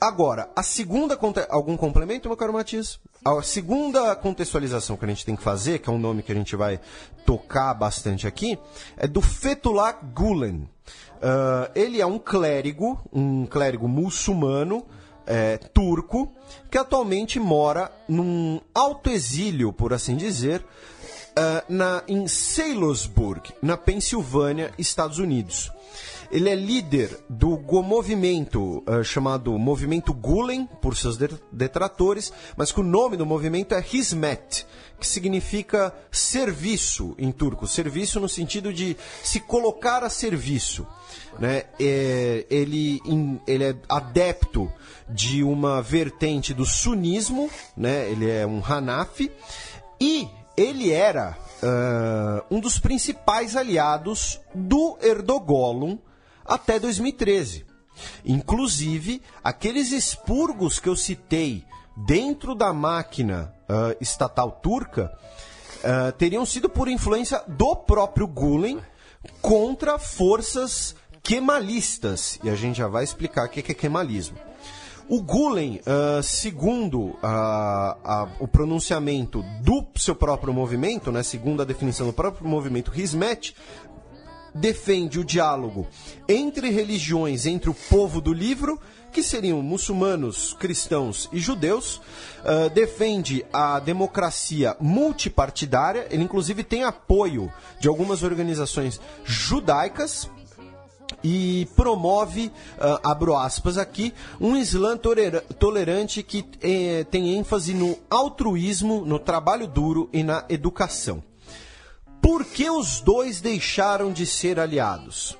Agora, a segunda. Algum complemento, meu caro Matias? A segunda contextualização que a gente tem que fazer, que é um nome que a gente vai tocar bastante aqui, é do Fethullah Gulen. Ah, ele é um clérigo, um clérigo muçulmano, é, turco, que atualmente mora num alto exílio, por assim dizer, ah, na, em Salisbury, na Pensilvânia, Estados Unidos. Ele é líder do movimento ah, chamado Movimento Gulen, por seus de- detratores, mas que o nome do movimento é Hizmet, que significa serviço em turco. Serviço no sentido de se colocar a serviço. Né? É, ele, ele é adepto de uma vertente do sunismo, né? ele é um Hanafi, e ele era ah, um dos principais aliados do Erdogan até 2013. Inclusive, aqueles expurgos que eu citei dentro da máquina ah, estatal turca ah, teriam sido por influência do próprio Gulen contra forças kemalistas. E a gente já vai explicar o que é kemalismo. O Gulen, ah, segundo a- o pronunciamento do seu próprio movimento, né, segundo a definição do próprio movimento Hizmet, defende o diálogo entre religiões, entre o povo do livro, que seriam muçulmanos, cristãos e judeus, ah, defende a democracia multipartidária, ele inclusive tem apoio de algumas organizações judaicas, e promove, ah, abro aspas aqui, um Islã tolera- tolerante que eh, tem ênfase no altruísmo, no trabalho duro e na educação. Por que os dois deixaram de ser aliados?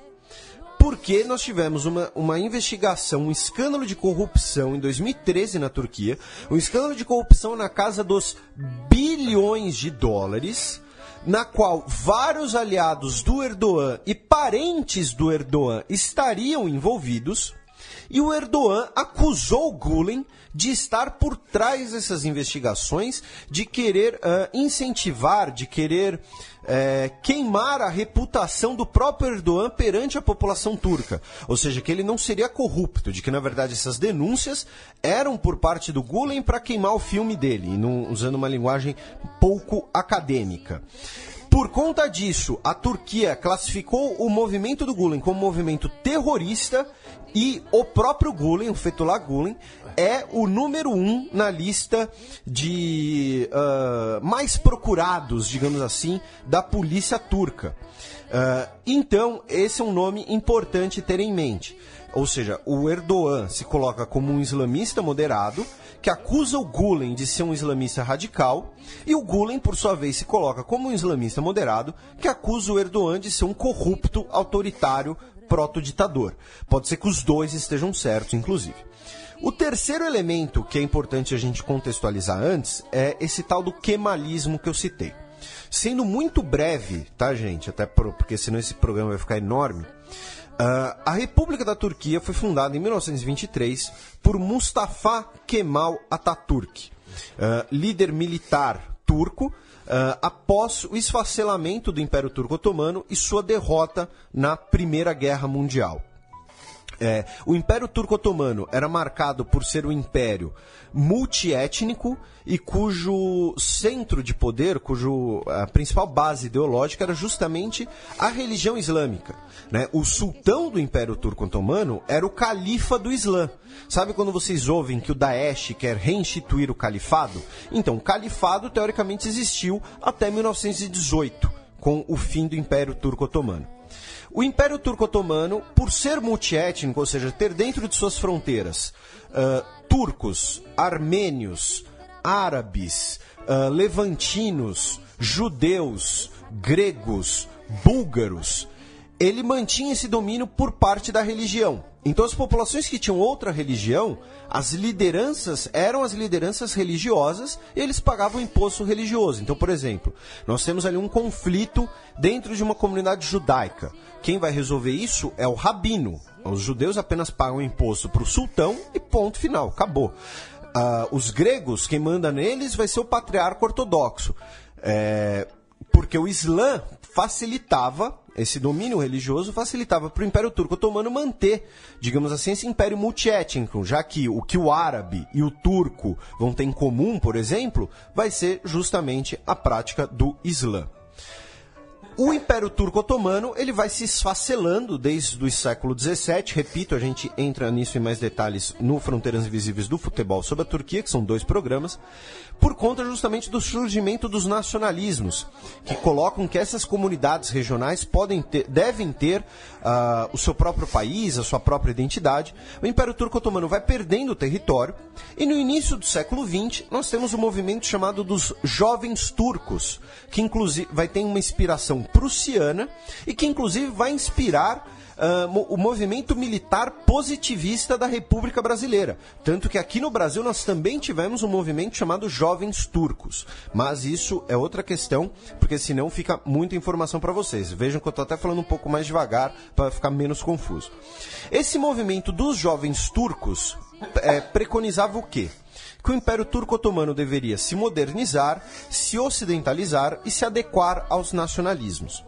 Porque nós tivemos uma, uma investigação, um escândalo de corrupção em 2013 na Turquia, um escândalo de corrupção na casa dos bilhões de dólares, na qual vários aliados do Erdogan e parentes do Erdogan estariam envolvidos, e o Erdogan acusou Gulen de estar por trás dessas investigações, de querer ah, incentivar, de querer eh, queimar a reputação do próprio Erdogan perante a população turca. Ou seja, que ele não seria corrupto, de que na verdade essas denúncias eram por parte do Gulen para queimar o filme dele, não- usando uma linguagem pouco acadêmica. Por conta disso, a Turquia classificou o movimento do Gulen como movimento terrorista e o próprio Gulen, o Fethullah Gulen, é o número um na lista de ah, mais procurados, digamos assim, da polícia turca. Ah, então, esse é um nome importante ter em mente. ou seja, o Erdogan se coloca como um islamista moderado que acusa o Gulen de ser um islamista radical e o Gulen, por sua vez, se coloca como um islamista moderado que acusa o Erdogan de ser um corrupto, autoritário, proto-ditador. Pode ser que os dois estejam certos, inclusive. O terceiro elemento que é importante a gente contextualizar antes é esse tal do kemalismo que eu citei. Sendo muito breve, tá, gente? Até por- porque senão esse programa vai ficar enorme. Ah, a República da Turquia foi fundada em 1923 por Mustafa Kemal Atatürk, ah, líder militar turco, ah, após o esfacelamento do Império Turco Otomano e sua derrota na Primeira Guerra Mundial. É, o Império Turco Otomano era marcado por ser um império multiétnico e cujo centro de poder, cujo a principal base ideológica era justamente a religião islâmica. né? O sultão do Império Turco Otomano era o califa do Islã. Sabe quando vocês ouvem que o Daesh quer reinstituir o califado? Então, o califado teoricamente existiu até 1918, com o fim do Império Turco Otomano. O Império Turco Otomano, por ser multiétnico, ou seja, ter dentro de suas fronteiras ah, turcos, armênios, árabes, ah, levantinos, judeus, gregos, búlgaros, ele mantinha esse domínio por parte da religião. Então, as populações que tinham outra religião, as lideranças eram as lideranças religiosas e eles pagavam imposto religioso. Então, por exemplo, nós temos ali um conflito dentro de uma comunidade judaica. Quem vai resolver isso é o rabino. Os judeus apenas pagam imposto para o sultão e ponto final, acabou. Ah, os gregos, quem manda neles vai ser o patriarca ortodoxo. É, porque o Islã facilitava, esse domínio religioso facilitava para o Império Turco Otomano manter, digamos assim, esse império multiétnico, já que o que o árabe e o turco vão ter em comum, por exemplo, vai ser justamente a prática do Islã. O Império Turco Otomano ele vai se esfacelando desde o século XVII. Repito, a gente entra nisso em mais detalhes no Fronteiras Invisíveis do Futebol sobre a Turquia, que são dois programas, por conta justamente do surgimento dos nacionalismos, que colocam que essas comunidades regionais podem ter, devem ter ah, o seu próprio país, a sua própria identidade. O Império Turco Otomano vai perdendo o território e no início do século XX nós temos um movimento chamado dos Jovens Turcos, que inclusive vai ter uma inspiração prussiana e que inclusive vai inspirar mo- o movimento militar positivista da República Brasileira. Tanto que aqui no Brasil nós também tivemos um movimento chamado Jovens Turcos. Mas isso é outra questão, porque senão fica muita informação para vocês. Vejam que eu estou até falando um pouco mais devagar para ficar menos confuso. Esse movimento dos Jovens Turcos é, preconizava o quê? Que o Império Turco Otomano deveria se modernizar, se ocidentalizar e se adequar aos nacionalismos.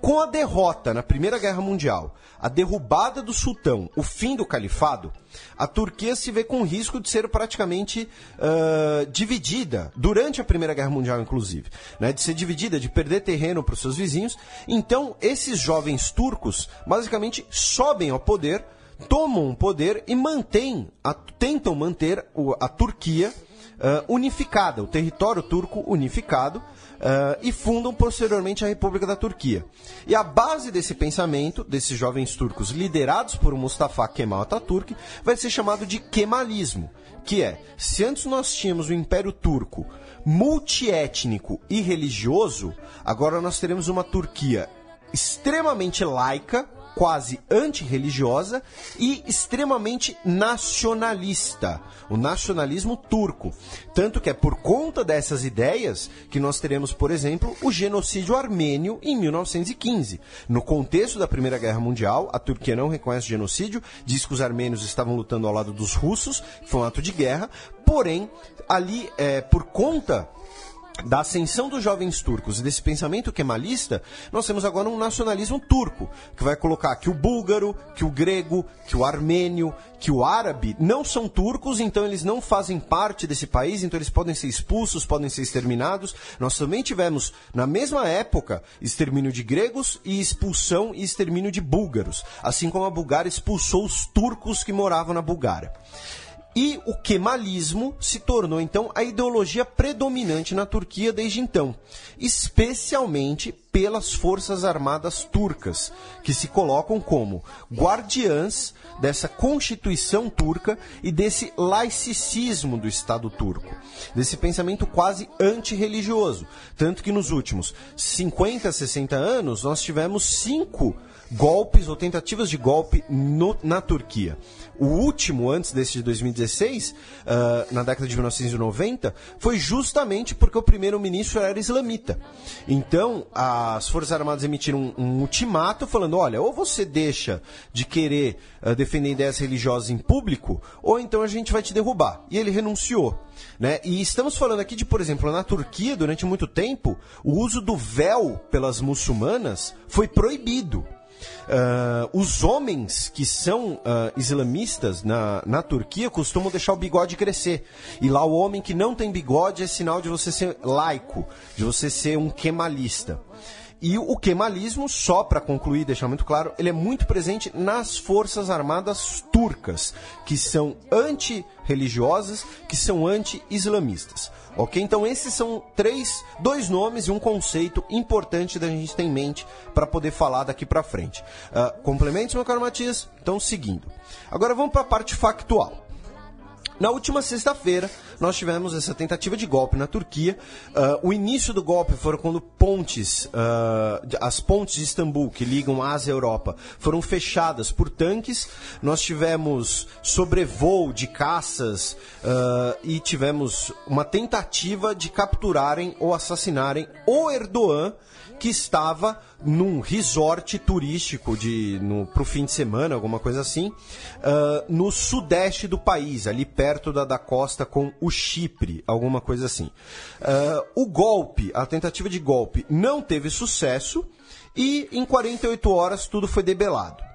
Com a derrota na Primeira Guerra Mundial, a derrubada do sultão, o fim do califado, a Turquia se vê com o risco de ser praticamente ah, dividida, durante a Primeira Guerra Mundial, inclusive, né, de ser dividida, de perder terreno para os seus vizinhos. Então, esses jovens turcos basicamente sobem ao poder tomam o poder e mantêm, a- tentam manter a Turquia ah, unificada, o território turco unificado, ah, e fundam posteriormente a República da Turquia. E a base desse pensamento, desses jovens turcos liderados por Mustafa Kemal Atatürk, vai ser chamado de Kemalismo, que é, se antes nós tínhamos o Império Turco multiétnico e religioso, agora nós teremos uma Turquia extremamente laica, quase antirreligiosa e extremamente nacionalista, o nacionalismo turco. Tanto que é por conta dessas ideias que nós teremos, por exemplo, o genocídio armênio em 1915. No contexto da Primeira Guerra Mundial, a Turquia não reconhece o genocídio, diz que os armênios estavam lutando ao lado dos russos, foi um ato de guerra, porém, ali, é, por conta da ascensão dos jovens turcos e desse pensamento kemalista, nós temos agora um nacionalismo turco, que vai colocar que o búlgaro, que o grego, que o armênio, que o árabe não são turcos, então eles não fazem parte desse país, então eles podem ser expulsos, podem ser exterminados. Nós também tivemos, na mesma época, extermínio de gregos e expulsão e extermínio de búlgaros, assim como a Bulgária expulsou os turcos que moravam na Bulgária. E o kemalismo se tornou então a ideologia predominante na Turquia desde então, especialmente pelas Forças Armadas turcas, que se colocam como guardiãs dessa constituição turca e desse laicismo do Estado turco, desse pensamento quase antirreligioso. Tanto que nos últimos 50, 60 anos nós tivemos cinco golpes ou tentativas de golpe no- na Turquia. O último, antes desse de 2016, ah, na década de 1990, foi justamente porque o primeiro-ministro era islamita. Então, as Forças Armadas emitiram um, um ultimato falando: olha, ou você deixa de querer ah, defender ideias religiosas em público, ou então a gente vai te derrubar. E ele renunciou. Né? E estamos falando aqui de, por exemplo, na Turquia, durante muito tempo, o uso do véu pelas muçulmanas foi proibido. Ah, os homens que são ah, islamistas na, na Turquia costumam deixar o bigode crescer. E lá o homem que não tem bigode é sinal de você ser laico, de você ser um kemalista. E o kemalismo, só para concluir deixar muito claro, ele é muito presente nas forças armadas turcas, que são anti-religiosas, que são anti-islamistas. Ok? Então esses são três, dois nomes e um conceito importante da gente ter em mente para poder falar daqui para frente. Ah, complementos, meu caro Matias? Então, seguindo. Agora vamos para a parte factual. Na última sexta-feira, nós tivemos essa tentativa de golpe na Turquia. Ah, o início do golpe foram quando pontes, de- as pontes de Istambul, que ligam Ásia e Europa, foram fechadas por tanques. Nós tivemos sobrevoo de caças ah, e tivemos uma tentativa de capturarem ou assassinarem o Erdogan, que estava num resort turístico de no, pro fim de semana, alguma coisa assim, ah, no sudeste do país, ali perto da, da costa com o Chipre, alguma coisa assim. Ah, o golpe, a tentativa de golpe, não teve sucesso e em 48 horas tudo foi debelado.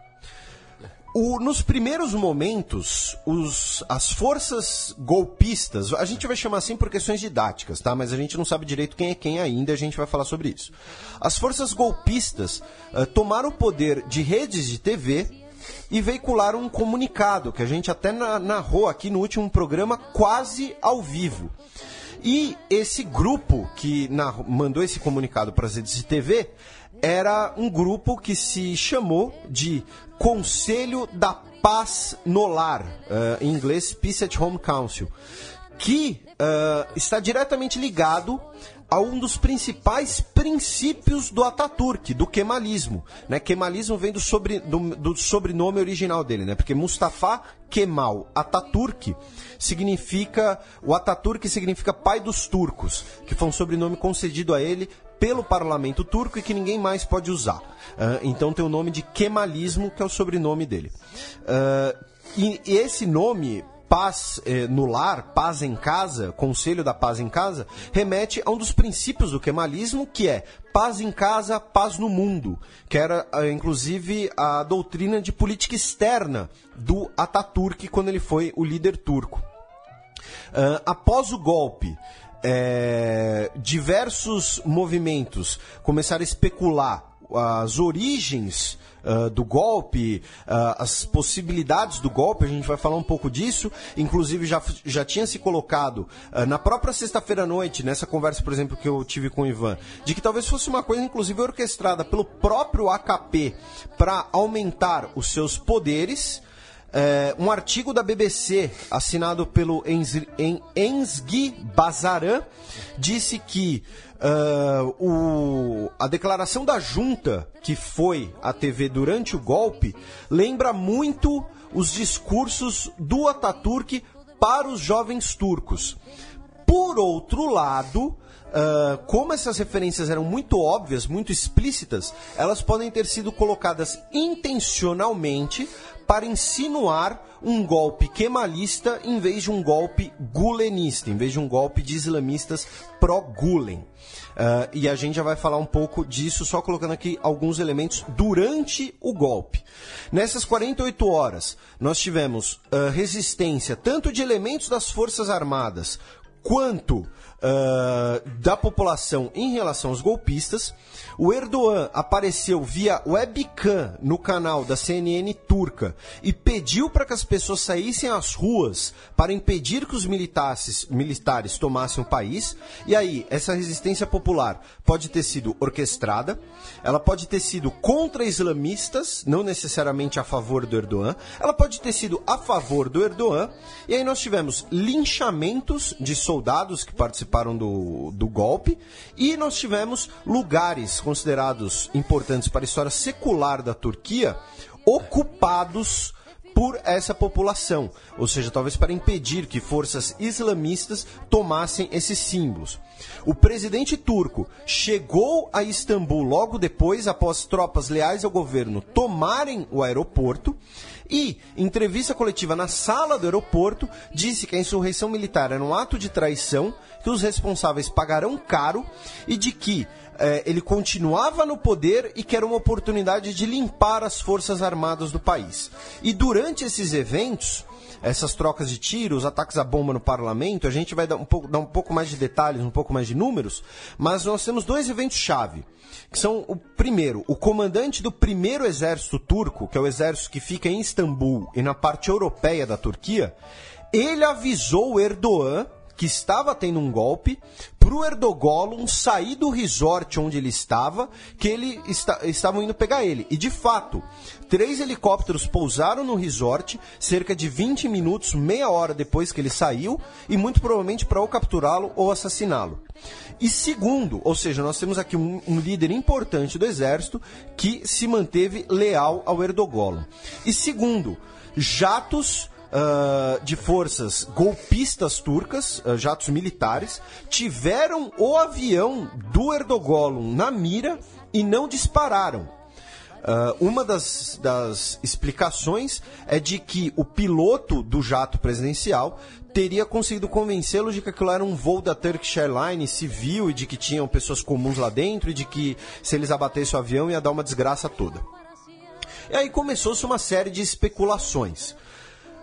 O- nos primeiros momentos, os- as forças golpistas, a gente vai chamar assim por questões didáticas, tá? Mas a gente não sabe direito quem é quem ainda, a gente vai falar sobre isso. As forças golpistas ah, tomaram o poder de redes de TV e veicularam um comunicado que a gente até na- narrou aqui no último programa quase ao vivo. E esse grupo que mandou esse comunicado para as redes de TV era um grupo que se chamou de Conselho da Paz no Lar, eh, em inglês Peace at Home Council, que eh, está diretamente ligado a um dos principais princípios do Ataturk, do Kemalismo. Né? Kemalismo vem do, sobre- do- do sobrenome original dele, né? porque Mustafa Kemal Ataturk significa. O Ataturk significa pai dos turcos, que foi um sobrenome concedido a ele pelo parlamento turco e que ninguém mais pode usar. Ah, então tem o nome de Kemalismo, que é o sobrenome dele. Ah, e e esse nome paz eh, no lar, paz em casa, conselho da paz em casa, remete a um dos princípios do kemalismo, que é paz em casa, paz no mundo, que era ah, inclusive a doutrina de política externa do Ataturk quando ele foi o líder turco. Ah, após o golpe, eh, diversos movimentos começaram a especular as origens ah, do golpe, ah, as possibilidades do golpe, a gente vai falar um pouco disso. Inclusive, já, já tinha se colocado ah, na própria sexta-feira à noite, nessa conversa, por exemplo, que eu tive com o Ivan, de que talvez fosse uma coisa, inclusive, orquestrada pelo próprio AKP para aumentar os seus poderes. É, um artigo da BBC assinado pelo Enz- En- Enzgi Bazaran disse que ah, o- a declaração da junta que foi à TV durante o golpe lembra muito os discursos do Ataturk para os jovens turcos. Por outro lado, ah, como essas referências eram muito óbvias, muito explícitas, elas podem ter sido colocadas intencionalmente para insinuar um golpe kemalista em vez de um golpe gulenista, em vez de um golpe de islamistas pró-Gulen. Ah, e a gente já vai falar um pouco disso, só colocando aqui alguns elementos durante o golpe. Nessas 48 horas, nós tivemos ah, resistência tanto de elementos das Forças Armadas quanto ah, da população em relação aos golpistas. O Erdogan apareceu via webcam no canal da CNN turca e pediu para que as pessoas saíssem às ruas para impedir que os militares, militares tomassem o país. E aí, essa resistência popular pode ter sido orquestrada, ela pode ter sido contra islamistas, não necessariamente a favor do Erdogan, ela pode ter sido a favor do Erdogan. E aí nós tivemos linchamentos de soldados que participaram do, do golpe e nós tivemos lugares considerados importantes para a história secular da Turquia ocupados por essa população, ou seja, talvez para impedir que forças islamistas tomassem esses símbolos. O presidente turco chegou a Istambul logo depois, após tropas leais ao governo tomarem o aeroporto, e, em entrevista coletiva na sala do aeroporto, disse que a insurreição militar era um ato de traição, que os responsáveis pagarão caro e de que eh, ele continuava no poder e que era uma oportunidade de limpar as forças armadas do país. E durante esses eventos, essas trocas de tiros, ataques à bomba no parlamento, a gente vai dar um pouco, dar um pouco mais de detalhes, um pouco mais de números, mas nós temos dois eventos-chave, que são o primeiro, o comandante do primeiro exército turco, que é o exército que fica em Istambul e na parte europeia da Turquia, ele avisou Erdogan que estava tendo um golpe, pro Erdogan sair do resort onde ele estava, que ele está, estavam indo pegar ele. E de fato, três helicópteros pousaram no resort cerca de 20 minutos, meia hora depois que ele saiu, e muito provavelmente para ou capturá-lo ou assassiná-lo. E segundo, ou seja, nós temos aqui um, um, líder importante do exército que se manteve leal ao Erdogan. E segundo, jatos Uh, de forças golpistas turcas, uh, jatos militares, tiveram o avião do Erdogan na mira e não dispararam. Uh, uma das, das explicações é de que o piloto do jato presidencial teria conseguido convencê-lo de que aquilo era um voo da Turkish Airlines civil e de que tinham pessoas comuns lá dentro e de que se eles abatessem o avião ia dar uma desgraça toda. E aí começou-se uma série de especulações.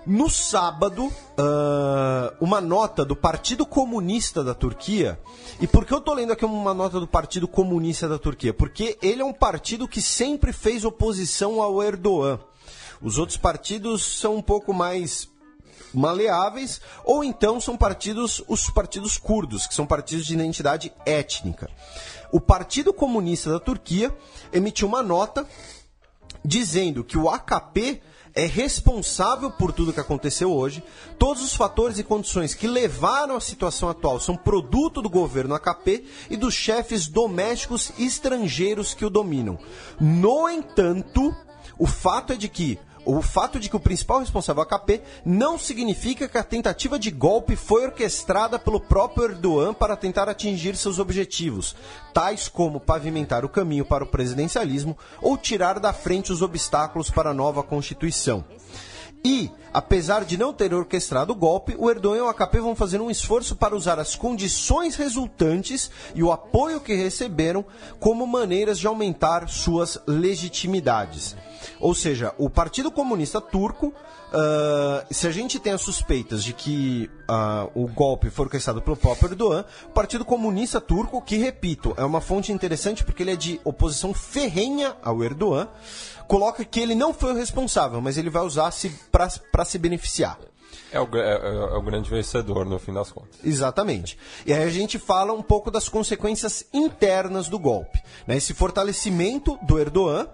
No sábado, uh, uma nota do Partido Comunista da Turquia. E por que eu estou lendo aqui uma nota do Partido Comunista da Turquia? Porque ele é um partido que sempre fez oposição ao Erdogan. Os outros partidos são um pouco mais maleáveis, ou então são partidos, os partidos curdos, que são partidos de identidade étnica. O Partido Comunista da Turquia emitiu uma nota dizendo que o AKP é responsável por tudo que aconteceu hoje. Todos os fatores e condições que levaram à situação atual são produto do governo AKP e dos chefes domésticos estrangeiros que o dominam. No entanto, o fato é de que o fato de que o principal responsável é o AKP não significa que a tentativa de golpe foi orquestrada pelo próprio Erdogan para tentar atingir seus objetivos, tais como pavimentar o caminho para o presidencialismo ou tirar da frente os obstáculos para a nova Constituição. E, apesar de não ter orquestrado o golpe, o Erdogan e o AKP vão fazer um esforço para usar as condições resultantes e o apoio que receberam como maneiras de aumentar suas legitimidades. Ou seja, o Partido Comunista Turco, uh, se a gente tem as suspeitas de que uh, o golpe foi orquestrado pelo próprio Erdogan, o Partido Comunista Turco, que repito, é uma fonte interessante porque ele é de oposição ferrenha ao Erdogan, coloca que ele não foi o responsável, mas ele vai usar se, para se beneficiar. É o, é, é o, grande vencedor, no fim das contas. Exatamente. E aí a gente fala um pouco das consequências internas do golpe. Né? Esse fortalecimento do Erdogan.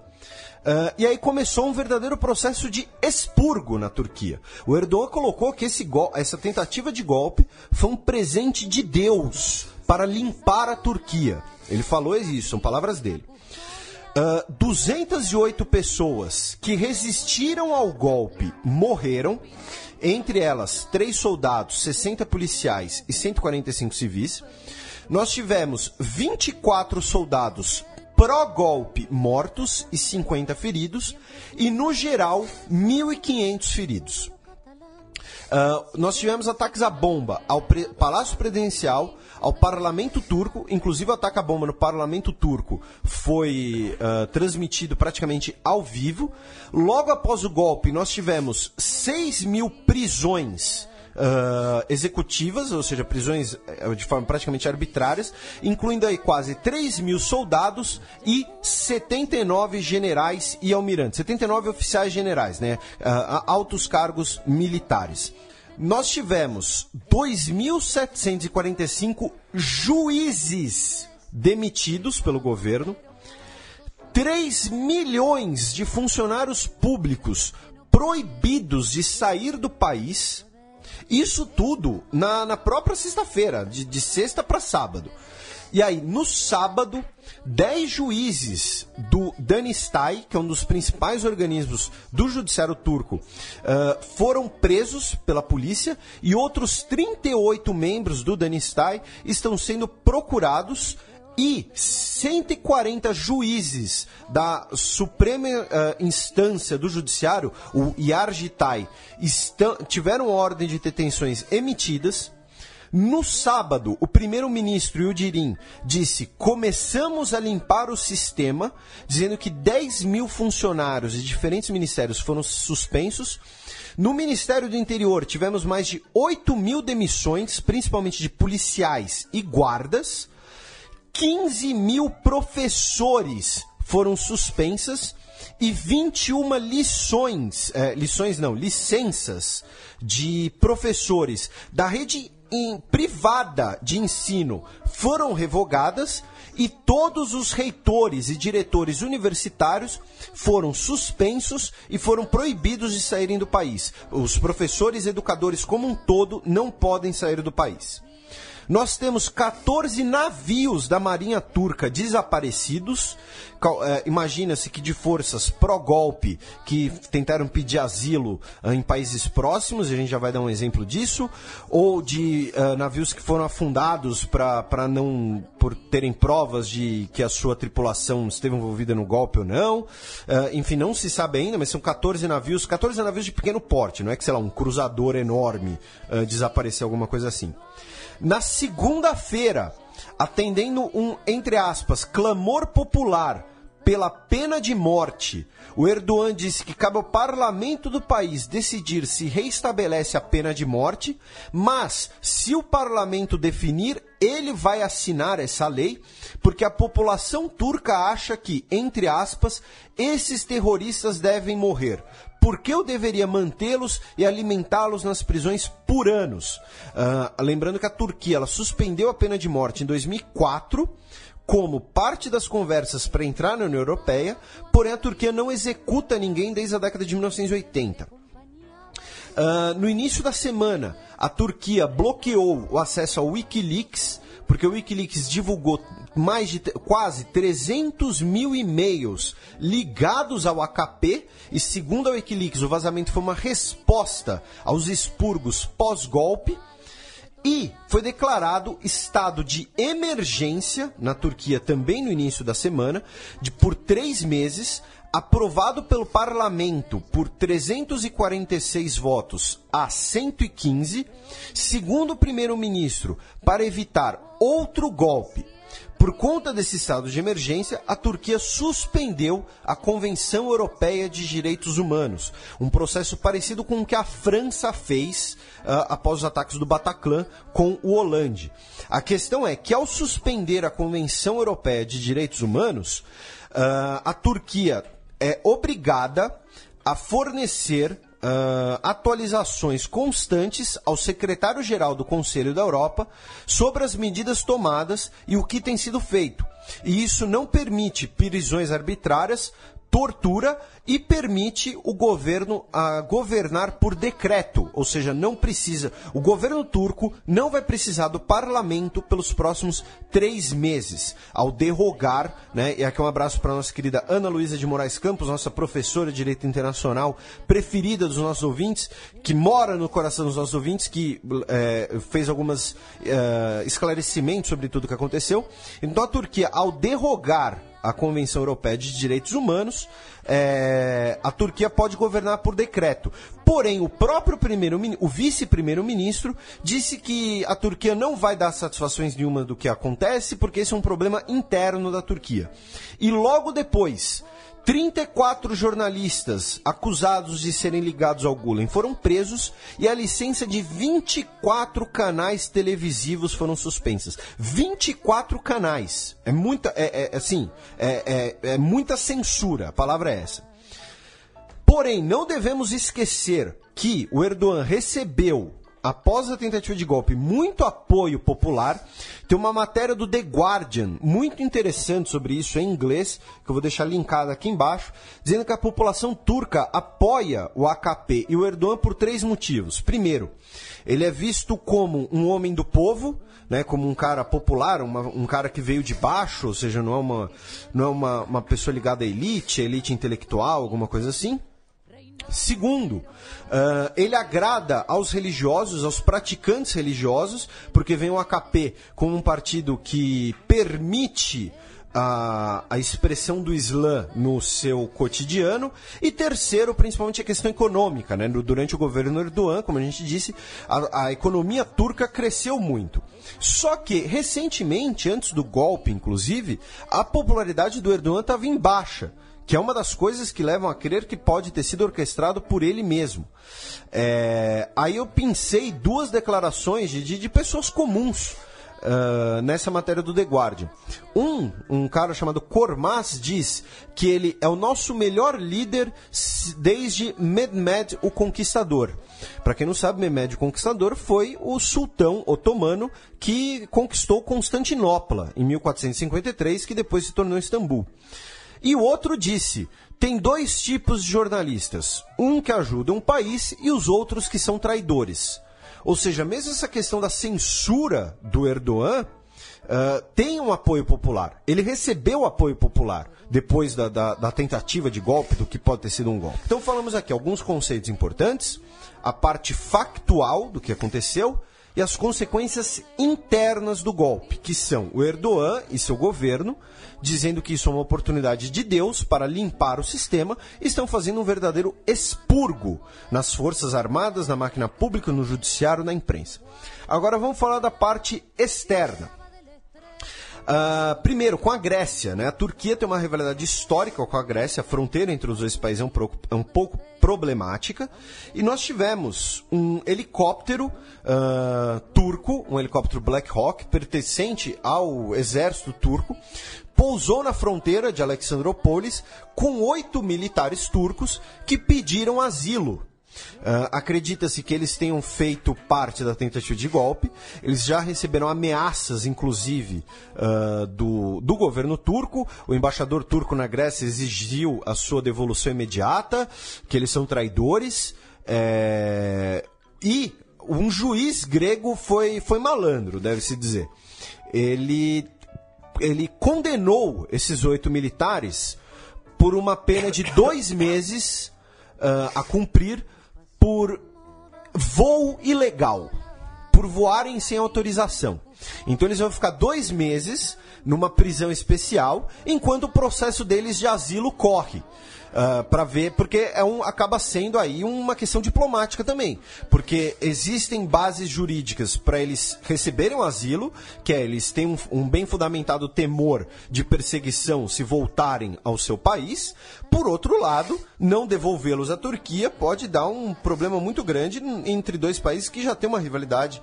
Uh, e aí começou um verdadeiro processo de expurgo na Turquia. O Erdogan colocou que essa tentativa de golpe foi um presente de Deus para limpar a Turquia. Ele falou isso, são palavras dele. Uh, 208 pessoas que resistiram ao golpe morreram, entre elas três soldados, 60 policiais e 145 civis. Nós tivemos 24 soldados pró-golpe mortos e 50 feridos, e no geral 1.500 feridos. Uh, nós tivemos ataques à bomba ao Palácio Presidencial, ao parlamento turco, inclusive o ataque à bomba no parlamento turco foi uh, transmitido praticamente ao vivo. Logo após o golpe, nós tivemos 6 mil prisões ah, executivas, ou seja, prisões eh, de forma praticamente arbitrárias, incluindo aí quase 3 mil soldados e 79 generais e almirantes. 79 oficiais generais, né? Ah, altos cargos militares. Nós tivemos 2.745 juízes demitidos pelo governo, 3 milhões de funcionários públicos proibidos de sair do país. Isso tudo na, na própria sexta-feira, de, de sexta para sábado. E aí, no sábado, 10 juízes do Danistay, que é um dos principais organismos do judiciário turco, ah, foram presos pela polícia e outros 38 membros do Danistay estão sendo procurados e 140 juízes da Suprema eh, Instância do Judiciário, o Yargitai, estão, tiveram ordem de detenções emitidas. No sábado, o primeiro-ministro Yudirim disse: começamos a limpar o sistema, dizendo que 10 mil funcionários de diferentes ministérios foram suspensos. No Ministério do Interior, tivemos mais de 8 mil demissões, principalmente de policiais e guardas. 15 mil professores foram suspensas e 21 lições, eh, lições não, licenças de professores da rede em- privada de ensino foram revogadas e todos os reitores e diretores universitários foram suspensos e foram proibidos de saírem do país. Os professores e educadores como um todo não podem sair do país. Nós temos 14 navios da Marinha Turca desaparecidos. Eh, Imagina-se que de forças pró-golpe que tentaram pedir asilo ah, em países próximos, a gente já vai dar um exemplo disso, ou de ah, navios que foram afundados para não por terem provas de que a sua tripulação esteve envolvida no golpe ou não. Enfim, não se sabe ainda, mas são 14 navios, 14 navios de pequeno porte, não é que, sei lá, um cruzador enorme ah, desapareceu, alguma coisa assim. Na segunda-feira, atendendo um, entre aspas, clamor popular pela pena de morte, o Erdogan disse que cabe ao parlamento do país decidir se reestabelece a pena de morte, mas se o parlamento definir, ele vai assinar essa lei, porque a população turca acha que, entre aspas, esses terroristas devem morrer. Por que eu deveria mantê-los e alimentá-los nas prisões por anos? Ah, lembrando que a Turquia ela suspendeu a pena de morte em 2004 como parte das conversas para entrar na União Europeia, porém a Turquia não executa ninguém desde a década de 1980. Ah, no início da semana, a Turquia bloqueou o acesso ao Wikileaks, porque o Wikileaks divulgou mais de quase 300 mil e-mails ligados ao AKP, e segundo a Wikileaks, o vazamento foi uma resposta aos expurgos pós-golpe. E foi declarado estado de emergência na Turquia também no início da semana, de por três meses, aprovado pelo parlamento por 346 votos a 115, segundo o primeiro-ministro, para evitar outro golpe. Por conta desse estado de emergência, a Turquia suspendeu a Convenção Europeia de Direitos Humanos, um processo parecido com o que a França fez ah, após os ataques do Bataclan com o Hollande. A questão é que, ao suspender a Convenção Europeia de Direitos Humanos, ah, a Turquia é obrigada a fornecer ah, atualizações constantes ao secretário-geral do Conselho da Europa sobre as medidas tomadas e o que tem sido feito. E isso não permite prisões arbitrárias, tortura e permite o governo a governar por decreto, ou seja, não precisa. O governo turco não vai precisar do parlamento pelos próximos três meses, ao derrogar, né? E aqui um abraço para nossa querida Ana Luísa de Moraes Campos, nossa professora de Direito Internacional preferida dos nossos ouvintes, que mora no coração dos nossos ouvintes, que é, fez alguns esclarecimentos sobre tudo que aconteceu. Então a Turquia, ao derrogar a Convenção Europeia de Direitos Humanos, é, a Turquia pode governar por decreto. Porém, o próprio primeiro, o vice-primeiro-ministro disse que a Turquia não vai dar satisfações nenhuma do que acontece, porque esse é um problema interno da Turquia. E logo depois, 34 jornalistas acusados de serem ligados ao Gulen foram presos e a licença de 24 canais televisivos foram suspensas. 24 canais. É muita, é, é assim, é, é, é muita censura. A palavra é essa. Porém, não devemos esquecer que o Erdogan recebeu após a tentativa de golpe, muito apoio popular. Tem uma matéria do The Guardian, muito interessante sobre isso em inglês, que eu vou deixar linkada aqui embaixo, dizendo que a população turca apoia o AKP e o Erdogan por três motivos. Primeiro, ele é visto como um homem do povo, né, como um cara popular, uma, um cara que veio de baixo, ou seja, não é uma, não é uma, uma pessoa ligada à elite, elite intelectual, alguma coisa assim. Segundo, uh, ele agrada aos religiosos, aos praticantes religiosos, porque vem o AKP como um partido que permite a, a expressão do Islã no seu cotidiano. E terceiro, principalmente a questão econômica. Né? Durante o governo Erdogan, como a gente disse, a, a economia turca cresceu muito. Só que, recentemente, antes do golpe, inclusive, a popularidade do Erdogan estava em baixa que é uma das coisas que levam a crer que pode ter sido orquestrado por ele mesmo. É, aí eu pensei duas declarações de, de, pessoas comuns uh, nessa matéria do The Guardian. Um, um cara chamado Kormas diz que ele é o nosso melhor líder desde Mehmed o Conquistador. Para quem não sabe, Mehmed o Conquistador foi o sultão otomano que conquistou Constantinopla em 1453, que depois se tornou Istambul. E o outro disse: tem dois tipos de jornalistas, um que ajuda um país e os outros que são traidores. Ou seja, mesmo essa questão da censura do Erdogan uh, tem um apoio popular. Ele recebeu apoio popular depois da, da, da tentativa de golpe, do que pode ter sido um golpe. Então falamos aqui alguns conceitos importantes, a parte factual do que aconteceu e as consequências internas do golpe, que são o Erdogan e seu governo dizendo que isso é uma oportunidade de Deus para limpar o sistema, estão fazendo um verdadeiro expurgo nas Forças Armadas, na máquina pública, no judiciário, na imprensa. Agora vamos falar da parte externa. Uh, primeiro, com a Grécia, né? A Turquia tem uma rivalidade histórica com a Grécia, a fronteira entre os dois países é um, pro, é um pouco problemática. E nós tivemos um helicóptero uh, turco, um helicóptero Black Hawk, pertencente ao exército turco, pousou na fronteira de Alexandrópolis com oito militares turcos que pediram asilo Uh, Acredita-se que eles tenham feito parte da tentativa de golpe. Eles já receberam ameaças, inclusive, uh, do, do governo turco. O embaixador turco na Grécia exigiu a sua devolução imediata, que eles são traidores. É... E um juiz grego foi, foi malandro, deve-se dizer. Ele, ele condenou esses oito militares por uma pena de dois meses uh, a cumprir por voo ilegal, por voarem sem autorização. Então eles vão ficar dois meses numa prisão especial, enquanto o processo deles de asilo corre. Uh, ah, para ver, porque é um, acaba sendo aí uma questão diplomática também. Porque existem bases jurídicas para eles receberem o asilo, que é eles têm um, um, bem fundamentado temor de perseguição se voltarem ao seu país. Por outro lado, não devolvê-los à Turquia pode dar um problema muito grande entre dois países que já têm uma rivalidade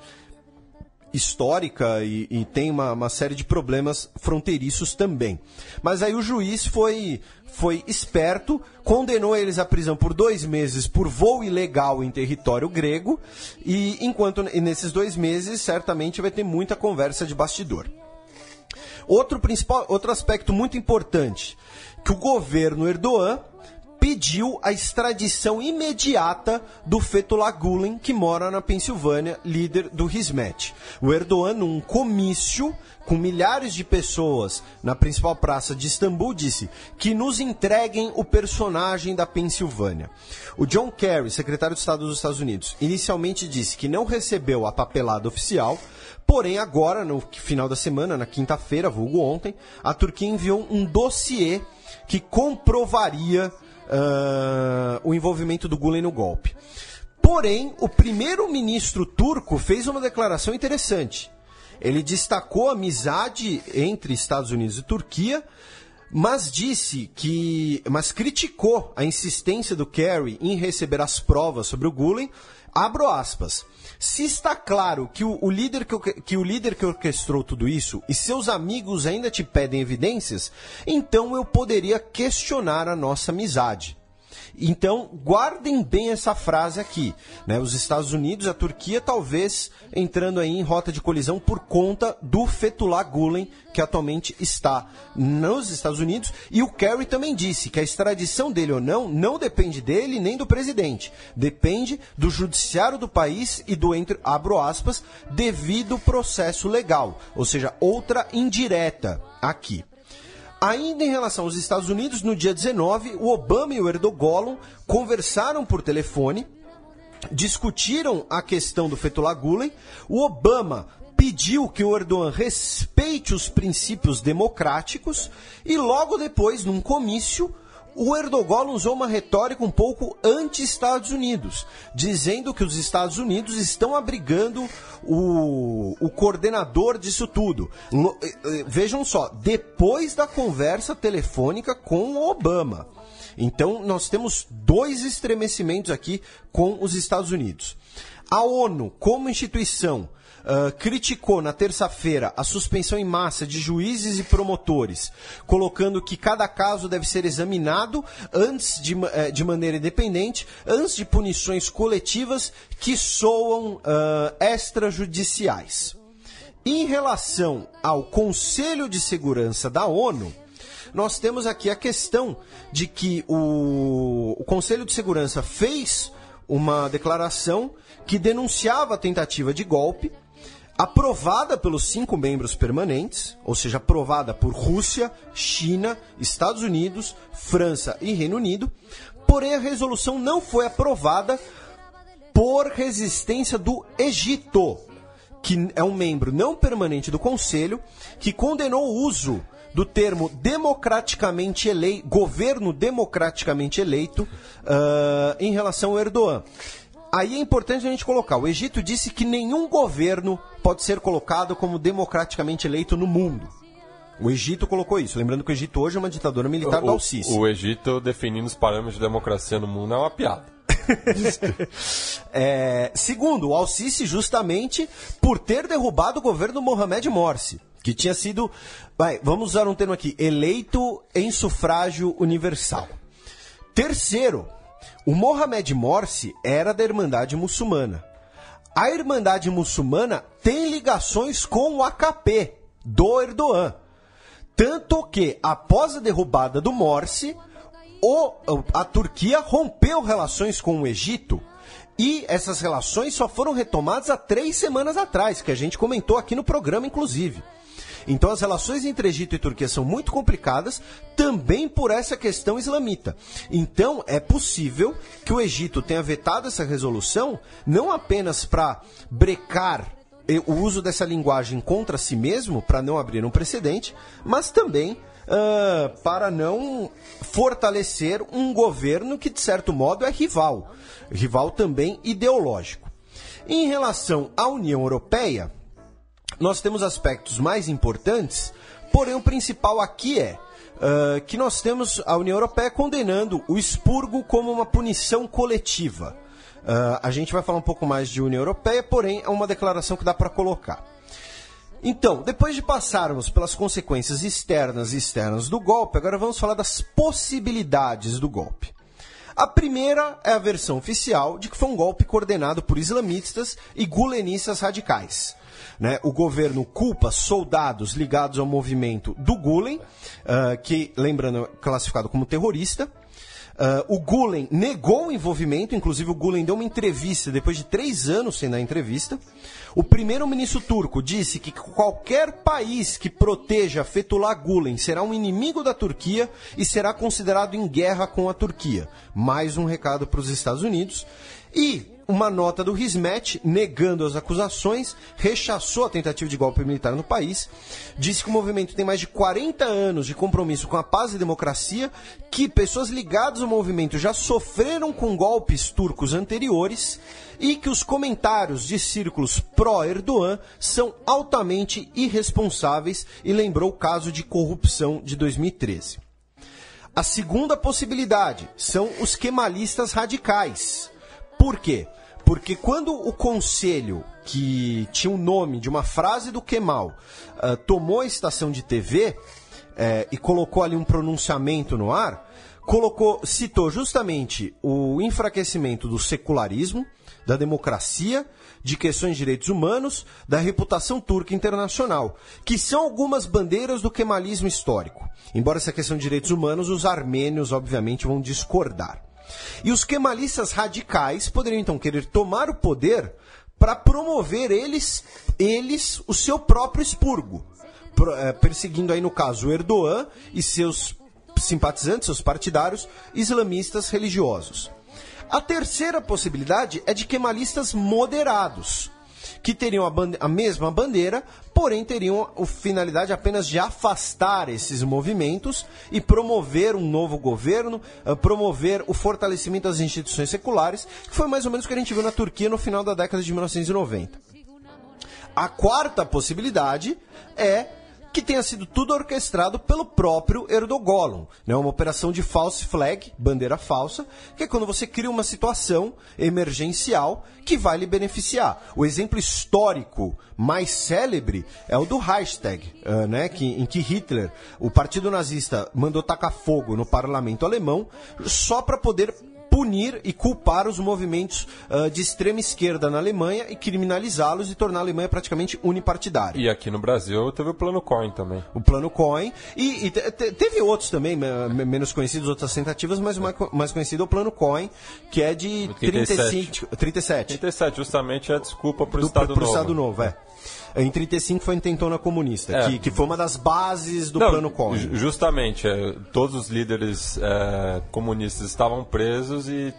histórica e, e tem uma, uma, série de problemas fronteiriços também. Mas aí o juiz foi, foi esperto, condenou eles à prisão por dois meses por voo ilegal em território grego, e enquanto e nesses dois meses certamente vai ter muita conversa de bastidor. Outro, principal, outro aspecto muito importante, que o governo Erdogan pediu a extradição imediata do Fethullah Gulen, que mora na Pensilvânia, líder do Hizmet. O Erdogan, num comício com milhares de pessoas na principal praça de Istambul, disse que nos entreguem o personagem da Pensilvânia. O John Kerry, secretário de Estado dos Estados Unidos, inicialmente disse que não recebeu a papelada oficial, Porém, agora, no final da semana, na quinta-feira, vulgo ontem, a Turquia enviou um dossiê que comprovaria ah, o envolvimento do Gulen no golpe. Porém, o primeiro-ministro turco fez uma declaração interessante. Ele destacou a amizade entre Estados Unidos e Turquia, mas disse que. Mas criticou a insistência do Kerry em receber as provas sobre o Gulen. Abro aspas. Se está claro que o, o líder que, que o líder que orquestrou tudo isso e seus amigos ainda te pedem evidências, então eu poderia questionar a nossa amizade. Então, guardem bem essa frase aqui. Né? Os Estados Unidos a Turquia talvez entrando aí em rota de colisão por conta do Fethullah Gulen, que atualmente está nos Estados Unidos. E o Kerry também disse que a extradição dele ou não, não depende dele nem do presidente. Depende do judiciário do país e do, entre, abro aspas, devido processo legal. Ou seja, outra indireta aqui. Ainda em relação aos Estados Unidos, no dia 19, o Obama e o Erdogan conversaram por telefone, discutiram a questão do Fethullah Gulen. O Obama pediu que o Erdogan respeite os princípios democráticos e logo depois, num comício, o Erdogan usou uma retórica um pouco anti-Estados Unidos, dizendo que os Estados Unidos estão abrigando o, o coordenador disso tudo. Eh, eh, Vejam só, depois da conversa telefônica com o Obama. Então, nós temos dois estremecimentos aqui com os Estados Unidos. A ONU, como instituição, ah, criticou na terça-feira a suspensão em massa de juízes e promotores, colocando que cada caso deve ser examinado antes de, eh, de maneira independente, antes de punições coletivas que soam ah, extrajudiciais. Em relação ao Conselho de Segurança da ONU, nós temos aqui a questão de que o, o Conselho de Segurança fez uma declaração que denunciava a tentativa de golpe, aprovada pelos cinco membros permanentes, ou seja, aprovada por Rússia, China, Estados Unidos, França e Reino Unido, porém a resolução não foi aprovada por resistência do Egito, que é um membro não permanente do Conselho, que condenou o uso do termo democraticamente eleito, governo democraticamente eleito, ah, em relação ao Erdogan. Aí é importante a gente colocar: o Egito disse que nenhum governo pode ser colocado como democraticamente eleito no mundo. O Egito colocou isso. Lembrando que o Egito hoje é uma ditadura militar do O, Al-Sisi. o Egito definindo os parâmetros de democracia no mundo é uma piada. É, segundo, o Al-Sisi justamente por ter derrubado o governo Mohamed Morsi, que tinha sido, vai, vamos usar um termo aqui, eleito em sufrágio universal. Terceiro, o Mohamed Morsi era da Irmandade Muçulmana. A Irmandade Muçulmana tem ligações com o AKP do Erdogan. Tanto que, após a derrubada do Morsi, o- a Turquia rompeu relações com o Egito. E essas relações só foram retomadas há três semanas atrás, que a gente comentou aqui no programa, inclusive. Então as relações entre Egito e Turquia são muito complicadas, também por essa questão islamita. Então é possível que o Egito tenha vetado essa resolução, não apenas para brecar e- o uso dessa linguagem contra si mesmo, para não abrir um precedente, mas também ah, para não fortalecer um governo que, de certo modo, é rival. Rival também ideológico. Em relação à União Europeia, nós temos aspectos mais importantes, porém o principal aqui é ah, que nós temos a União Europeia condenando o expurgo como uma punição coletiva. Ah, a gente vai falar um pouco mais de União Europeia, porém é uma declaração que dá para colocar. Então, depois de passarmos pelas consequências externas e externas do golpe, agora vamos falar das possibilidades do golpe. A primeira é a versão oficial de que foi um golpe coordenado por islamistas e gulenistas radicais. Né? O governo culpa soldados ligados ao movimento do Gulen, ah, que, lembrando, é classificado como terrorista. Ah, o Gulen negou o envolvimento, inclusive o Gulen deu uma entrevista depois de três anos sem dar entrevista. O primeiro-ministro turco disse que qualquer país que proteja Fethullah Gulen será um inimigo da Turquia e será considerado em guerra com a Turquia. Mais um recado para os Estados Unidos. E uma nota do Rismet negando as acusações, rechaçou a tentativa de golpe militar no país, disse que o movimento tem mais de 40 anos de compromisso com a paz e democracia, que pessoas ligadas ao movimento já sofreram com golpes turcos anteriores e que os comentários de círculos pró-Erdogan são altamente irresponsáveis e lembrou o caso de corrupção de 2013. A segunda possibilidade são os quemalistas radicais. Por quê? Porque quando o conselho, que tinha o nome de uma frase do Kemal, ah, tomou a estação de TV eh, e colocou ali um pronunciamento no ar, colocou, citou justamente o enfraquecimento do secularismo, da democracia, de questões de direitos humanos, da reputação turca internacional, que são algumas bandeiras do kemalismo histórico. Embora essa questão de direitos humanos, os armênios, obviamente, vão discordar. E os kemalistas radicais poderiam então querer tomar o poder para promover eles, eles o seu próprio expurgo, eh, perseguindo aí no caso Erdogan e seus simpatizantes, seus partidários islamistas religiosos. A terceira possibilidade é de kemalistas moderados, que teriam a, a mesma bandeira, porém teriam a finalidade apenas de afastar esses movimentos e promover um novo governo, eh, promover o fortalecimento das instituições seculares, que foi mais ou menos o que a gente viu na Turquia no final da década de 1990. A quarta possibilidade é que tenha sido tudo orquestrado pelo próprio Erdogan, né? uma operação de false flag, bandeira falsa, que é quando você cria uma situação emergencial que vai lhe beneficiar. O exemplo histórico mais célebre é o do Reichstag, ah, né? que, em que Hitler, o partido nazista, mandou tacar fogo no parlamento alemão só para poder punir e culpar os movimentos ah, de extrema esquerda na Alemanha e criminalizá-los e tornar a Alemanha praticamente unipartidária. E aqui no Brasil teve o plano Coin também. O plano Cohen. E, e te- te- teve outros também, me- me- menos conhecidos, outras tentativas, mas o mais, mais conhecido é o plano Cohen, que é de 37. 35, 37. 37, justamente é a desculpa pro Do, Estado pro Novo. Estado Novo, é. Em 35 foi a intentona comunista, É. que, que foi uma das bases do Não, plano ju- Justamente, é, todos os líderes é, comunistas estavam presos e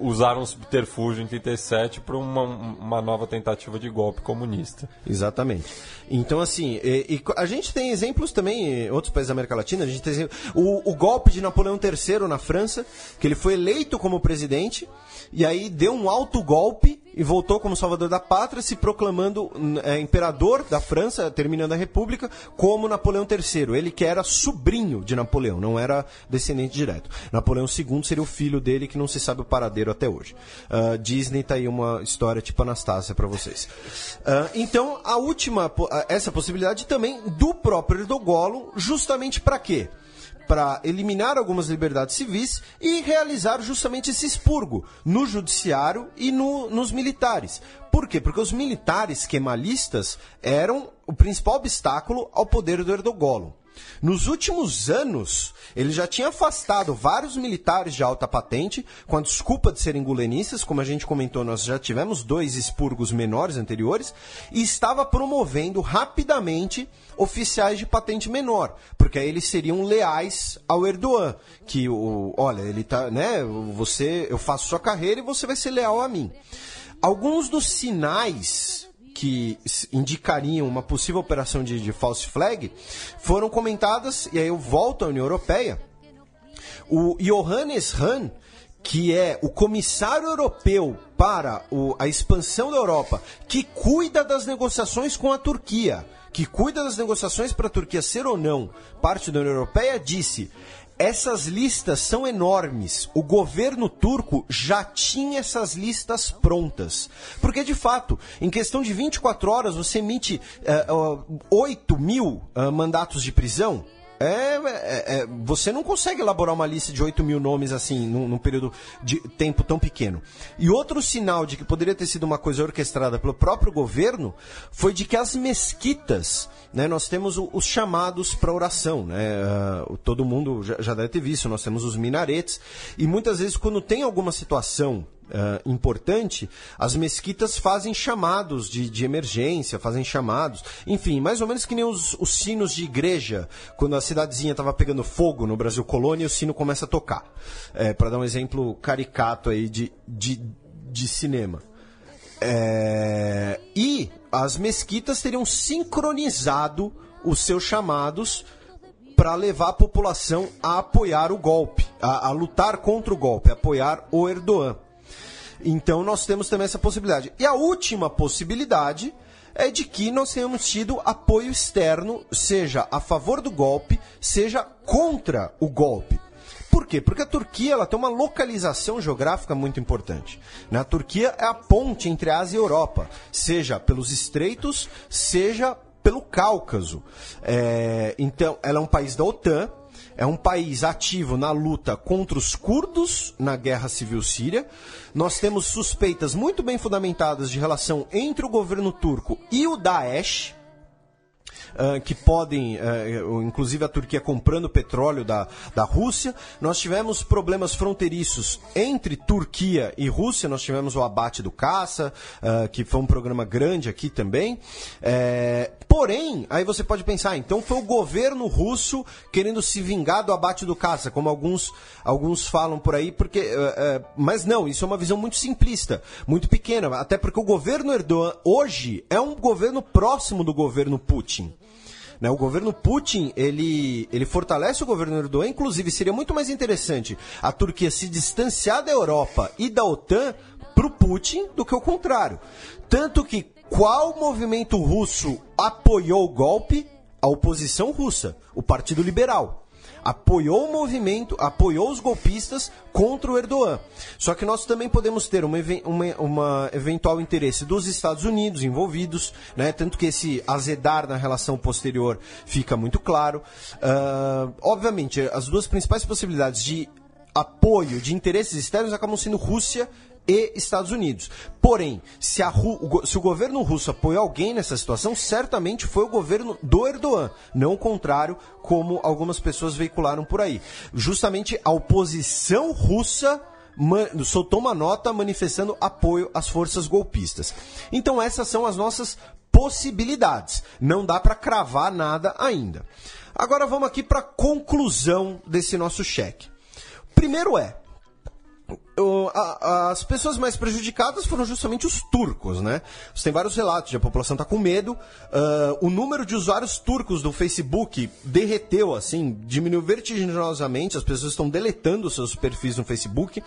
usaram o subterfúgio em 37 para uma, uma nova tentativa de golpe comunista. Exatamente. Então, assim, e- e a gente tem exemplos também em outros países da América Latina. A gente tem o, o golpe de Napoleão III na França, que ele foi eleito como presidente, e aí deu um alto golpe e voltou como salvador da pátria, se proclamando é, imperador da França, terminando a República, como Napoleão III. Ele que era sobrinho de Napoleão, não era descendente direto. Napoleão II seria o filho dele, que não se sabe o paradeiro até hoje. Ah, Disney tá aí uma história tipo Anastácia para vocês. Ah, então, a última, essa possibilidade também do próprio Erdogan, justamente para quê? Para eliminar algumas liberdades civis e realizar justamente esse expurgo no judiciário e no- nos militares. Por quê? Porque os militares kemalistas eram o principal obstáculo ao poder do Erdogan. Nos últimos anos, ele já tinha afastado vários militares de alta patente com a desculpa de serem gulenistas, como a gente comentou, nós já tivemos dois expurgos menores anteriores, e estava promovendo rapidamente oficiais de patente menor, porque aí eles seriam leais ao Erdogan, que o, olha, ele tá, né, você, eu faço sua carreira e você vai ser leal a mim. Alguns dos sinais que indicariam uma possível operação de, de false flag foram comentadas, e aí eu volto à União Europeia. O Johannes Hahn, que é o comissário europeu para o- a expansão da Europa, que cuida das negociações com a Turquia, que cuida das negociações para a Turquia ser ou não parte da União Europeia, disse. Essas listas são enormes. O governo turco já tinha essas listas prontas. Porque, de fato, em questão de 24 horas, você emite eh, ó, 8 mil ah, mandatos de prisão. É, é- é- você não consegue elaborar uma lista de 8 mil nomes assim, num, num período de tempo tão pequeno. E outro sinal de que poderia ter sido uma coisa orquestrada pelo próprio governo foi de que as mesquitas, né, nós temos o- os chamados para oração, né, o- todo mundo já, já deve ter visto, nós temos os minaretes, e muitas vezes quando tem alguma situação ah, importante, as mesquitas fazem chamados de, de emergência, fazem chamados, enfim, mais ou menos que nem os, os sinos de igreja, quando a cidadezinha estava pegando fogo no Brasil colônia, o sino começa a tocar. É, Para dar um exemplo caricato aí de, de de cinema. É, e as mesquitas teriam sincronizado os seus chamados para levar a população a apoiar o golpe, a, a lutar contra o golpe, a apoiar o Erdogan. Então nós temos também essa possibilidade. E a última possibilidade é de que nós tenhamos tido apoio externo, seja a favor do golpe, seja contra o golpe. Por quê? Porque a Turquia ela tem uma localização geográfica muito importante. né? A Turquia é a ponte entre a Ásia e a Europa, seja pelos estreitos, seja pelo Cáucaso. É, então, ela é um país da OTAN, é um país ativo na luta contra os curdos na guerra civil síria. Nós temos suspeitas muito bem fundamentadas de relação entre o governo turco e o Daesh. Ah, que podem, ah, inclusive a Turquia comprando petróleo da, da Rússia. Nós tivemos problemas fronteiriços entre Turquia e Rússia. Nós tivemos o abate do caça, ah, que foi um programa grande aqui também. É, porém, aí você pode pensar, então foi o governo russo querendo se vingar do abate do caça, como alguns, alguns falam por aí, porque, eh, eh, mas não, isso é uma visão muito simplista, muito pequena, até porque o governo Erdogan hoje é um governo próximo do governo Putin. Né, o governo Putin, ele, ele fortalece o governo Erdogan, inclusive seria muito mais interessante a Turquia se distanciar da Europa e da OTAN para o Putin do que o contrário. Tanto que qual movimento russo apoiou o golpe? A oposição russa, o Partido Liberal apoiou o movimento, apoiou os golpistas contra o Erdogan. Só que nós também podemos ter uma, uma, uma eventual interesse dos Estados Unidos envolvidos, né? tanto que esse azedar na relação posterior fica muito claro. Ah, obviamente, as duas principais possibilidades de apoio de interesses externos acabam sendo Rússia e Estados Unidos. Porém, se, o se o governo russo apoiou alguém nessa situação, certamente foi o governo do Erdogan, não o contrário, como algumas pessoas veicularam por aí. Justamente a oposição russa soltou uma nota manifestando apoio às forças golpistas. Então essas são as nossas possibilidades. Não dá para cravar nada ainda. Agora vamos aqui para a conclusão desse nosso cheque. Primeiro é, as pessoas mais prejudicadas foram justamente os turcos, né? Você tem vários relatos de a população tá com medo. ah, o número de usuários turcos do Facebook derreteu, assim, diminuiu vertiginosamente. As pessoas estão deletando seus perfis no Facebook.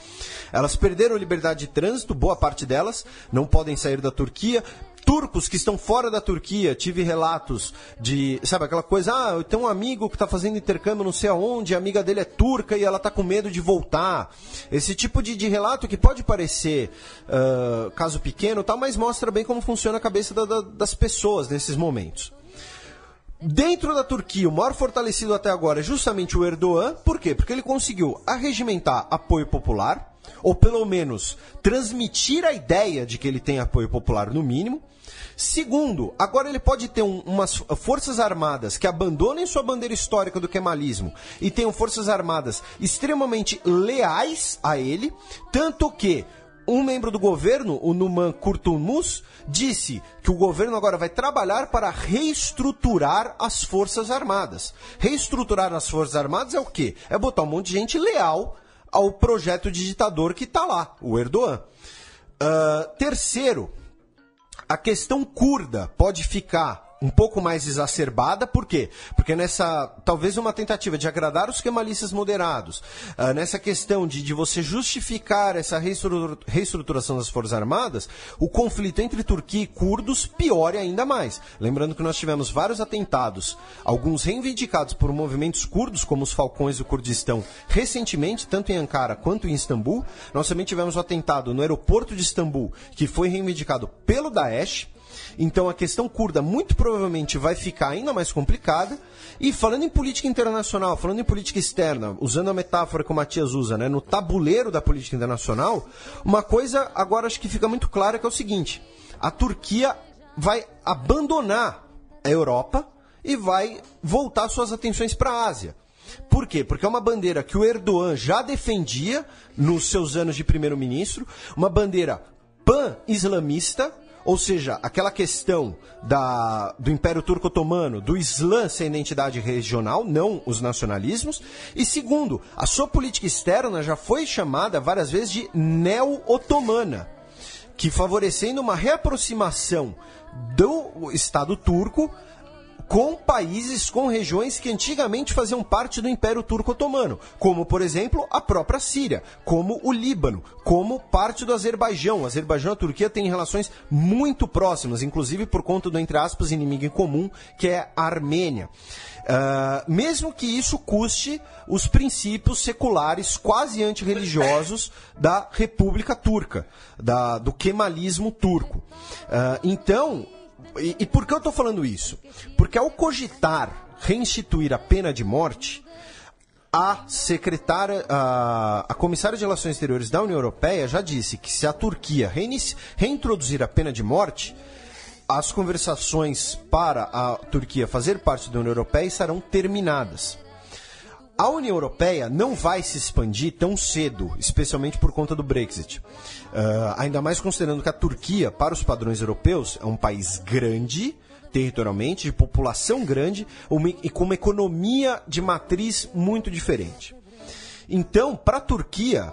Elas perderam liberdade de trânsito, boa parte delas, não podem sair da Turquia. Turcos que estão fora da Turquia, tive relatos de, sabe, aquela coisa, ah, eu tenho um amigo que está fazendo intercâmbio não sei aonde, a amiga dele é turca e ela está com medo de voltar. Esse tipo de, de relato que pode parecer ah, caso pequeno, tal, mas mostra bem como funciona a cabeça da- da- das pessoas nesses momentos. Dentro da Turquia, o maior fortalecido até agora é justamente o Erdogan. Por quê? Porque ele conseguiu arregimentar apoio popular, ou pelo menos transmitir a ideia de que ele tem apoio popular no mínimo. Segundo, agora ele pode ter um- umas forças armadas que abandonem sua bandeira histórica do kemalismo e tenham forças armadas extremamente leais a ele, tanto que um membro do governo, o Numan Kurtulmus, disse que o governo agora vai trabalhar para reestruturar as forças armadas. Reestruturar as forças armadas é o quê? É botar um monte de gente leal ao projeto de ditador que está lá, o Erdogan. Ah, terceiro, a questão curda pode ficar um pouco mais exacerbada, por quê? Porque nessa, talvez uma tentativa de agradar os kemalistas moderados, ah, nessa questão de, de você justificar essa reestru- reestruturação das Forças Armadas, o conflito entre Turquia e curdos piore ainda mais. Lembrando que nós tivemos vários atentados, alguns reivindicados por movimentos curdos, como os Falcões do Kurdistão, recentemente, tanto em Ankara quanto em Istambul. Nós também tivemos o atentado no aeroporto de Istambul, que foi reivindicado pelo Daesh. Então a questão curda muito provavelmente vai ficar ainda mais complicada. E falando em política internacional, falando em política externa, usando a metáfora que o Matias usa, né, no tabuleiro da política internacional, uma coisa agora acho que fica muito clara que é o seguinte: a Turquia vai abandonar a Europa e vai voltar suas atenções para a Ásia. Por quê? Porque é uma bandeira que o Erdogan já defendia nos seus anos de primeiro-ministro, uma bandeira pan-islamista, ou seja, aquela questão da, do Império Turco Otomano, do Islã ser identidade regional, não os nacionalismos. E segundo, a sua política externa já foi chamada várias vezes de neo-otomana. que favorecendo uma reaproximação do Estado turco com países, com regiões que antigamente faziam parte do Império Turco Otomano, como, por exemplo, a própria Síria, como o Líbano, como parte do Azerbaijão. O Azerbaijão e a Turquia têm relações muito próximas, inclusive por conta do, entre aspas, inimigo em comum, que é a Armênia. Ah, mesmo que isso custe os princípios seculares quase antirreligiosos da República Turca, da, do kemalismo turco. Ah, então, e, e por que eu estou falando isso? Porque ao cogitar reinstituir a pena de morte, a secretária, a, a comissária de Relações Exteriores da União Europeia já disse que se a Turquia reinici- reintroduzir a pena de morte, as conversações para a Turquia fazer parte da União Europeia estarão terminadas. A União Europeia não vai se expandir tão cedo, especialmente por conta do Brexit. Ah, ainda mais considerando que a Turquia, para os padrões europeus, é um país grande, territorialmente, de população grande uma- e com uma economia de matriz muito diferente. Então, para a Turquia,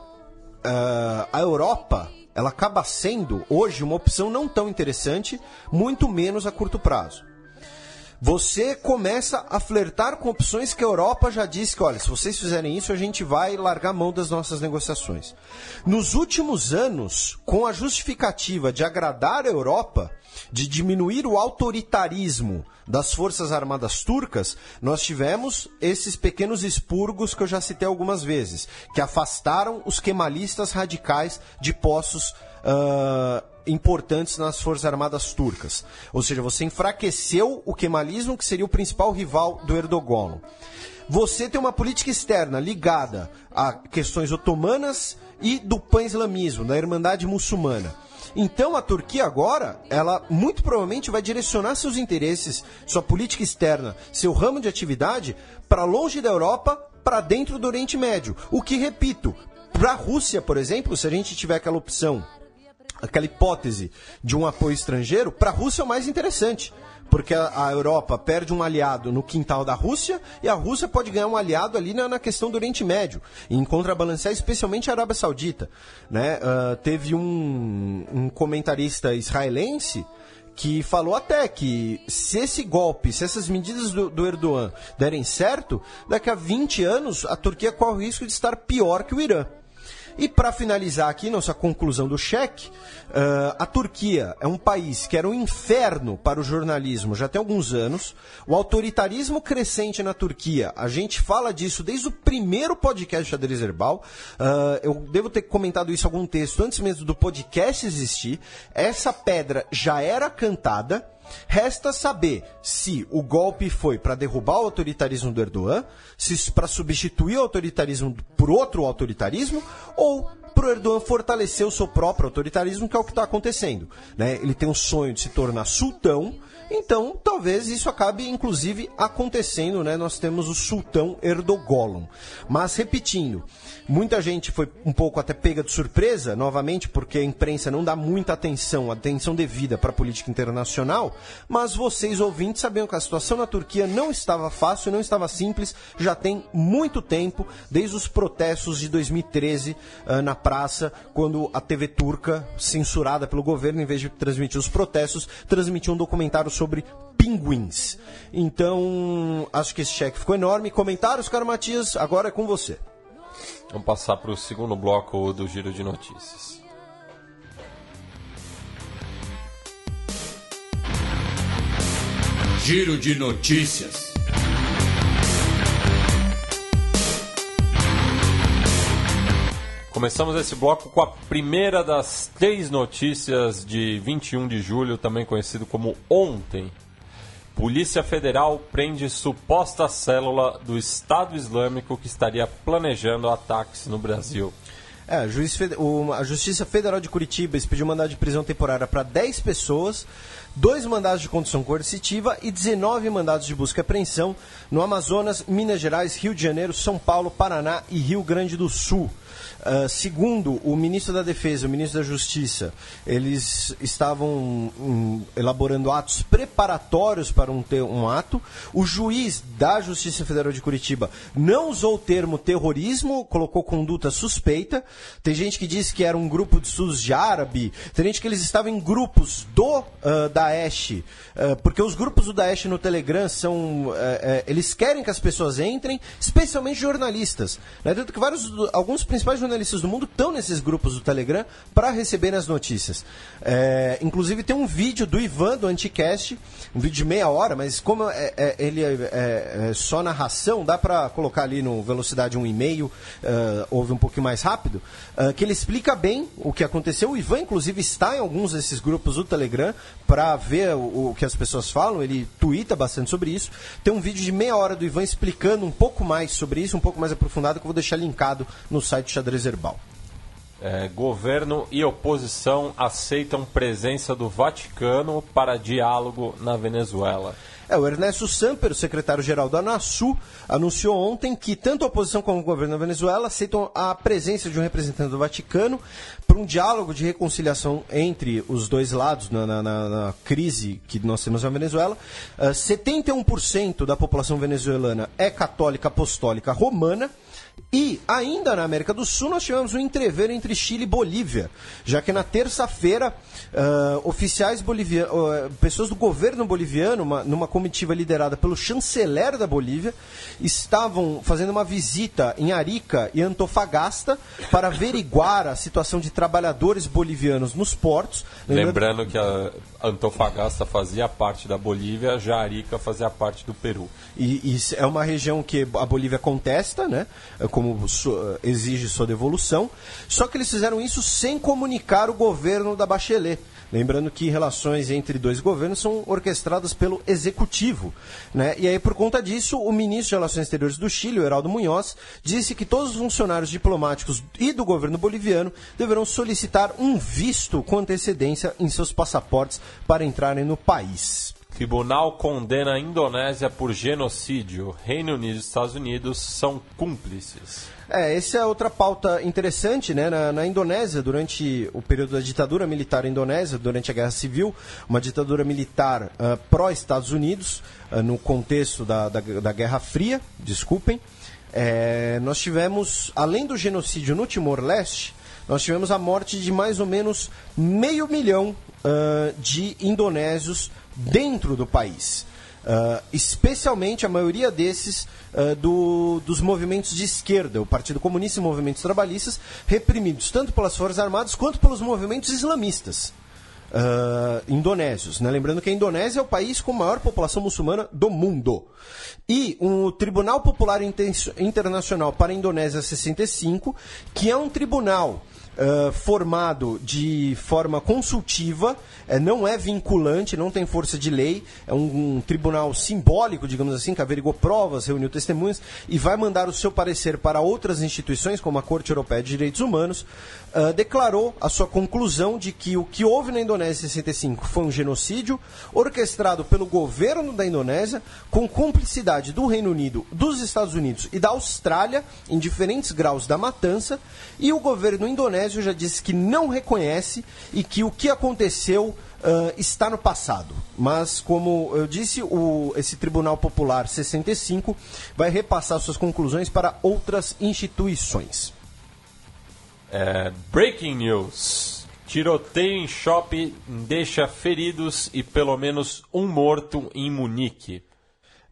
ah, a Europa ela acaba sendo hoje uma opção não tão interessante, muito menos a curto prazo você começa a flertar com opções que a Europa já disse que, olha, se vocês fizerem isso, a gente vai largar mão das nossas negociações. Nos últimos anos, com a justificativa de agradar a Europa, de diminuir o autoritarismo das Forças Armadas turcas, nós tivemos esses pequenos expurgos que eu já citei algumas vezes, que afastaram os quemalistas radicais de postos ah, importantes nas Forças Armadas turcas. Ou seja, você enfraqueceu o kemalismo, que seria o principal rival do Erdogan. Você tem uma política externa ligada a questões otomanas e do pan-islamismo, da Irmandade Muçulmana. Então a Turquia agora, ela muito provavelmente vai direcionar seus interesses, sua política externa, seu ramo de atividade para longe da Europa, para dentro do Oriente Médio. O que, repito, para a Rússia, por exemplo, se a gente tiver aquela opção aquela hipótese de um apoio estrangeiro, para a Rússia é o mais interessante. Porque a, Europa perde um aliado no quintal da Rússia e a Rússia pode ganhar um aliado ali na, questão do Oriente Médio, e em contrabalancear especialmente a Arábia Saudita. Né? Ah, teve um, um comentarista israelense que falou até que se esse golpe, se essas medidas do, do Erdogan derem certo, daqui a 20 anos a Turquia corre o risco de estar pior que o Irã. E para finalizar aqui nossa conclusão do cheque, ah, a Turquia é um país que era um inferno para o jornalismo já tem alguns anos. O autoritarismo crescente na Turquia, a gente fala disso desde o primeiro podcast Xadrez Herbal. Ah, eu devo ter comentado isso em algum texto antes mesmo do podcast existir. Essa pedra já era cantada. Resta saber se o golpe foi para derrubar o autoritarismo do Erdogan, se para substituir o autoritarismo por outro autoritarismo, ou para o Erdogan fortalecer o seu próprio autoritarismo, que é o que está acontecendo. Né? Ele tem um sonho de se tornar sultão, então talvez isso acabe inclusive acontecendo. Né? Nós temos o sultão Erdogan. Mas repetindo, muita gente foi um pouco até pega de surpresa, novamente, porque a imprensa não dá muita atenção, atenção devida para a política internacional, mas vocês ouvintes sabiam que a situação na Turquia não estava fácil, não estava simples, já tem muito tempo, desde os protestos de 2013 ah, na praça, quando a TV turca, censurada pelo governo, em vez de transmitir os protestos, transmitiu um documentário sobre pinguins. Então, acho que esse cheque ficou enorme. Comentários, caro Matias, agora é com você. Vamos passar para o segundo bloco do Giro de Notícias. Giro de notícias. Começamos esse bloco com a primeira das três notícias de 21 de julho, também conhecido como ontem. Polícia Federal prende suposta célula do Estado Islâmico que estaria planejando ataques no Brasil. É, a, Justiça Federal de Curitiba expediu mandado de prisão temporária para 10 pessoas dois mandados de condução coercitiva e 19 mandados de busca e apreensão no Amazonas, Minas Gerais, Rio de Janeiro, São Paulo, Paraná e Rio Grande do Sul. Uh, segundo o ministro da Defesa o ministro da Justiça, eles estavam um, elaborando atos preparatórios para um, ter, um ato. O juiz da Justiça Federal de Curitiba não usou o termo terrorismo, colocou conduta suspeita. Tem gente que diz que era um grupo de estudos de árabe, tem gente que eles estavam em grupos do uh, Daesh, uh, porque os grupos do Daesh no Telegram são. eles querem que as pessoas entrem, especialmente jornalistas. Né? Tanto que vários, alguns principais jornalistas jornalistas do mundo estão nesses grupos do Telegram para receber as notícias. É, inclusive tem um vídeo do Ivan do Anticast, um vídeo de meia hora, mas como é, é, ele é, é, é só narração, dá para colocar ali no velocidade 1,5, uh, ouve um pouquinho mais rápido, uh, que ele explica bem o que aconteceu. O Ivan, inclusive, está em alguns desses grupos do Telegram para ver o, o que as pessoas falam, ele twitta bastante sobre isso. Tem um vídeo de meia hora do Ivan explicando um pouco mais sobre isso, um pouco mais aprofundado, que eu vou deixar linkado no site Xadrez Herbal. É, governo e oposição aceitam presença do Vaticano para diálogo na Venezuela. É, o Ernesto Samper, o secretário-geral da ANASU, anunciou ontem que tanto a oposição como o governo da Venezuela aceitam a presença de um representante do Vaticano para um diálogo de reconciliação entre os dois lados na, na, na crise que nós temos na Venezuela. Uh, 71% da população venezuelana é católica apostólica romana. E ainda na América do Sul nós tivemos um entrever entre Chile e Bolívia, já que na terça-feira uh, oficiais bolivianos, uh, pessoas do governo boliviano, uma, numa comitiva liderada pelo chanceler da Bolívia, estavam fazendo uma visita em Arica e Antofagasta para averiguar a situação de trabalhadores bolivianos nos portos. Lembrando, Lembrando que a Antofagasta fazia parte da Bolívia, já Arica fazia parte do Peru. E, e é uma região que a Bolívia contesta, né? Como exige sua devolução. Só que eles fizeram isso sem comunicar o governo da Bachelet. Lembrando que relações entre dois governos são orquestradas pelo executivo. Né? E aí, por conta disso, o ministro de Relações Exteriores do Chile, o Heraldo Munhoz, disse que todos os funcionários diplomáticos e do governo boliviano deverão solicitar um visto com antecedência em seus passaportes para entrarem no país. Tribunal condena a Indonésia por genocídio. Reino Unido e Estados Unidos são cúmplices. É, essa é outra pauta interessante, né? Na, na, Indonésia, durante o período da ditadura militar indonésia, durante a Guerra Civil, uma ditadura militar uh, pró-Estados Unidos, uh, no contexto da, da, da, Guerra Fria, desculpem, é, nós tivemos, além do genocídio no Timor-Leste, nós tivemos a morte de mais ou menos meio milhão uh, de indonésios dentro do país. Uh, especialmente a maioria desses uh, do, dos movimentos de esquerda, o Partido Comunista e movimentos trabalhistas, reprimidos tanto pelas Forças Armadas quanto pelos movimentos islamistas. Uh, indonésios. Né? Lembrando que a Indonésia é o país com maior população muçulmana do mundo. E o Tribunal Popular Internacional para a Indonésia 65, que é um tribunal formado de forma consultiva, uh, não é vinculante, não tem força de lei, é um, um, tribunal simbólico, digamos assim, que averigou provas, reuniu testemunhas e vai mandar o seu parecer para outras instituições, como a Corte Europeia de Direitos Humanos, uh, declarou a sua conclusão de que o que houve na Indonésia em 65 foi um genocídio orquestrado pelo governo da Indonésia, com cumplicidade do Reino Unido, dos Estados Unidos e da Austrália, em diferentes graus da matança, e o governo indonésio já disse que não reconhece e que o que aconteceu Uh, está no passado. Mas, como eu disse, o, esse Tribunal Popular 65 vai repassar suas conclusões para outras instituições. É, breaking news. Tiroteio em shopping deixa feridos e pelo menos um morto em Munique.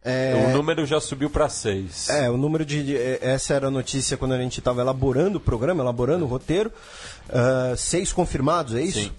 É... O número já subiu para seis. É, o número de. Essa era a notícia quando a gente estava elaborando o programa, elaborando o roteiro. Uh, seis confirmados, é isso? Sim.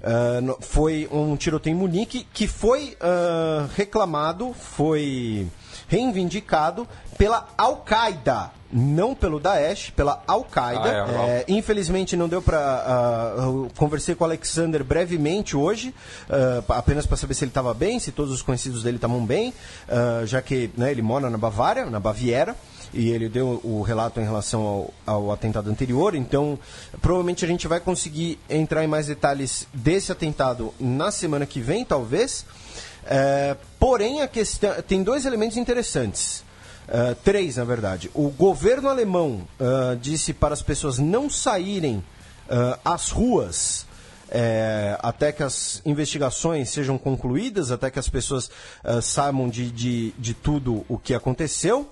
Uh, foi um tiroteio em Munique que foi uh, reclamado, foi reivindicado pela Al-Qaeda, não pelo Daesh, pela Al-Qaeda. Ah, é, é, infelizmente não deu para. Uh, ah, conversei com o Alexander brevemente hoje, uh, apenas para saber se ele estava bem, se todos os conhecidos dele estavam bem, uh, já que né, ele mora na Bavária, na Baviera. e ele deu o relato em relação ao, ao atentado anterior, então provavelmente a gente vai conseguir entrar em mais detalhes desse atentado na semana que vem, talvez. É, porém, a questão tem dois elementos interessantes. Uh, três, na verdade. O governo alemão uh, disse para as pessoas não saírem uh, às ruas é, até que as investigações sejam concluídas, até que as pessoas saibam de, de, de, tudo o que aconteceu.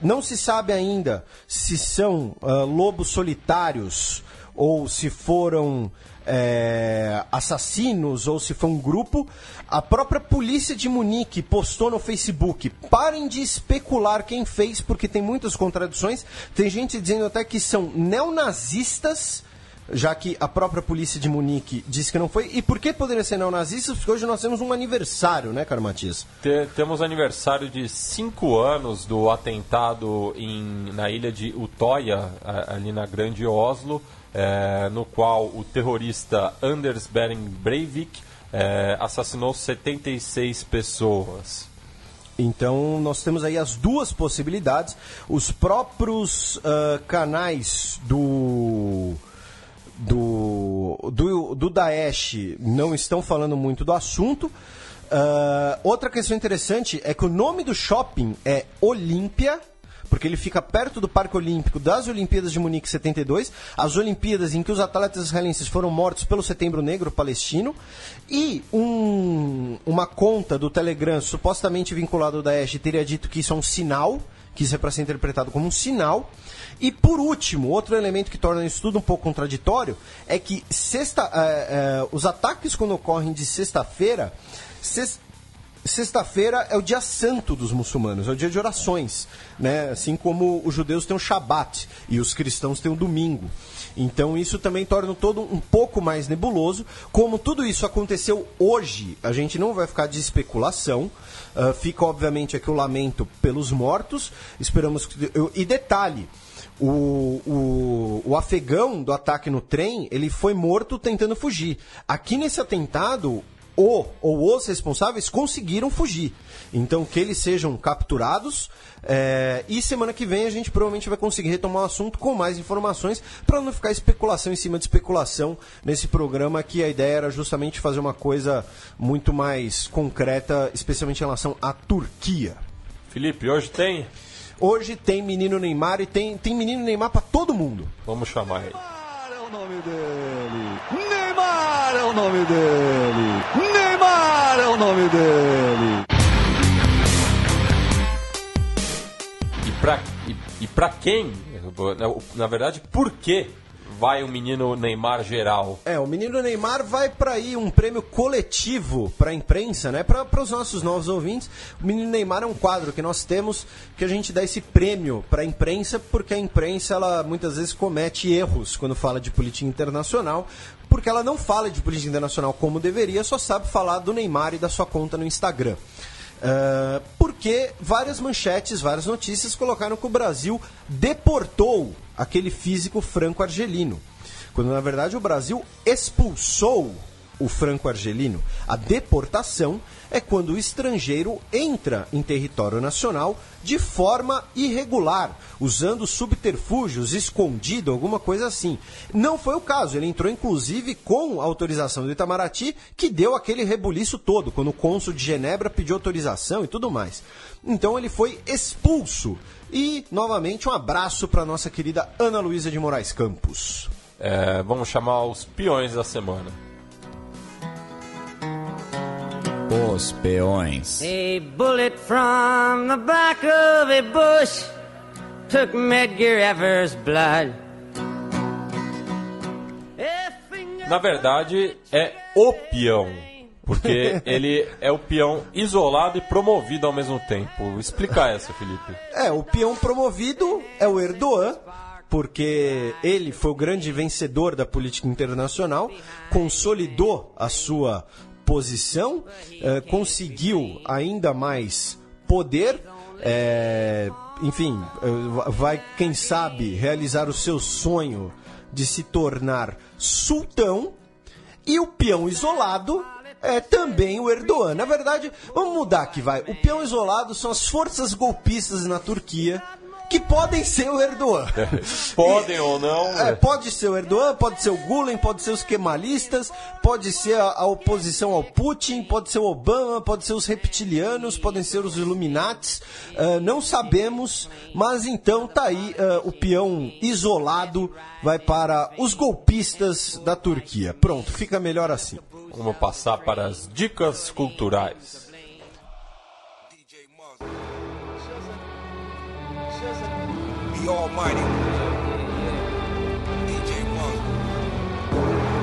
não se sabe ainda se são lobos solitários ou se foram é, assassinos ou se foi um grupo. A própria polícia de Munique postou no Facebook: parem de especular quem fez, porque tem muitas contradições. Tem gente dizendo até que são neonazistas. Já que a própria polícia de Munique disse que não foi. E por que poderia ser neonazistas? Porque hoje nós temos um aniversário, né, Caro Matias? Te- temos aniversário de cinco anos do atentado em, na ilha de Utoya, ali na Grande Oslo, eh, no qual o terrorista Anders Behring Breivik eh, assassinou 76 pessoas. Então, nós temos aí as duas possibilidades. Os próprios ah, canais do, do, do, do Daesh não estão falando muito do assunto. Ah, outra questão interessante é que o nome do shopping é Olímpia, porque ele fica perto do Parque Olímpico das Olimpíadas de Munique 72, as Olimpíadas em que os atletas israelenses foram mortos pelo Setembro Negro palestino, e um- uma conta do Telegram supostamente vinculado ao Daesh teria dito que isso é um sinal, que isso é para ser interpretado como um sinal. E por último, outro elemento que torna isso tudo um pouco contraditório é que sexta, eh, eh, os ataques quando ocorrem de sexta-feira, sex- Sexta-feira é o dia santo dos muçulmanos, é o dia de orações, né? Assim como os judeus têm o Shabat e os cristãos têm o domingo. Então isso também torna todo um pouco mais nebuloso. Como tudo isso aconteceu hoje, a gente não vai ficar de especulação. Ah, fica obviamente aqui o lamento pelos mortos. Esperamos que e detalhe, o, o, o afegão do ataque no trem, ele foi morto tentando fugir. Aqui nesse atentado, o ou os responsáveis conseguiram fugir. Então, que eles sejam capturados. é, e semana que vem a gente provavelmente vai conseguir retomar o assunto com mais informações para não ficar especulação em cima de especulação nesse programa que a ideia era justamente fazer uma coisa muito mais concreta, especialmente em relação à Turquia. Felipe, hoje tem? Hoje tem menino Neymar e tem, tem menino Neymar para todo mundo. Vamos chamar ele. Nome dele. Neymar é o nome dele. Neymar é o nome dele. E pra, e, e pra quem? Na verdade, por que vai o menino Neymar geral? É, o menino Neymar vai para aí um prêmio coletivo para a imprensa, né? Para os nossos novos ouvintes. O menino Neymar é um quadro que nós temos que a gente dá esse prêmio para a imprensa, porque a imprensa ela muitas vezes comete erros quando fala de política internacional, porque ela não fala de política internacional como deveria, só sabe falar do Neymar e da sua conta no Instagram. Ah, porque várias manchetes, várias notícias colocaram que o Brasil deportou aquele físico franco-argelino. Quando na verdade o Brasil expulsou o franco-argelino. A deportação é quando o estrangeiro entra em território nacional de forma irregular, usando subterfúgios, escondido, alguma coisa assim. Não foi o caso, ele entrou inclusive com a autorização do Itamaraty, que deu aquele rebuliço todo, quando o cônsul de Genebra pediu autorização e tudo mais. Então ele foi expulso. E, novamente, um abraço para nossa querida Ana Luísa de Moraes Campos. É, vamos chamar os peões da semana. Os peões. A bullet from the back of a bush took Medgar Evers' blood. Na verdade, é o peão. Porque ele é o peão isolado e promovido ao mesmo tempo. Explica essa, Felipe. É, o peão promovido é o Erdogan, porque ele foi o grande vencedor da política internacional, consolidou a sua posição, eh, conseguiu ainda mais poder, eh, enfim, eh, vai, quem sabe, realizar o seu sonho de se tornar sultão, e o peão isolado é também o Erdogan. Na verdade, vamos mudar aqui, vai. O peão isolado são as forças golpistas na Turquia que podem ser o Erdogan. Podem ou não. É, pode ser o Erdogan, pode ser o Gulen, pode ser os kemalistas, pode ser a, a oposição ao Putin, pode ser o Obama, pode ser os reptilianos, podem ser os Illuminates. Ah, não sabemos, mas então tá aí ah, o peão isolado vai para os golpistas da Turquia. Pronto, fica melhor assim. Vamos passar para as dicas culturais. The Almighty. DJ Monk.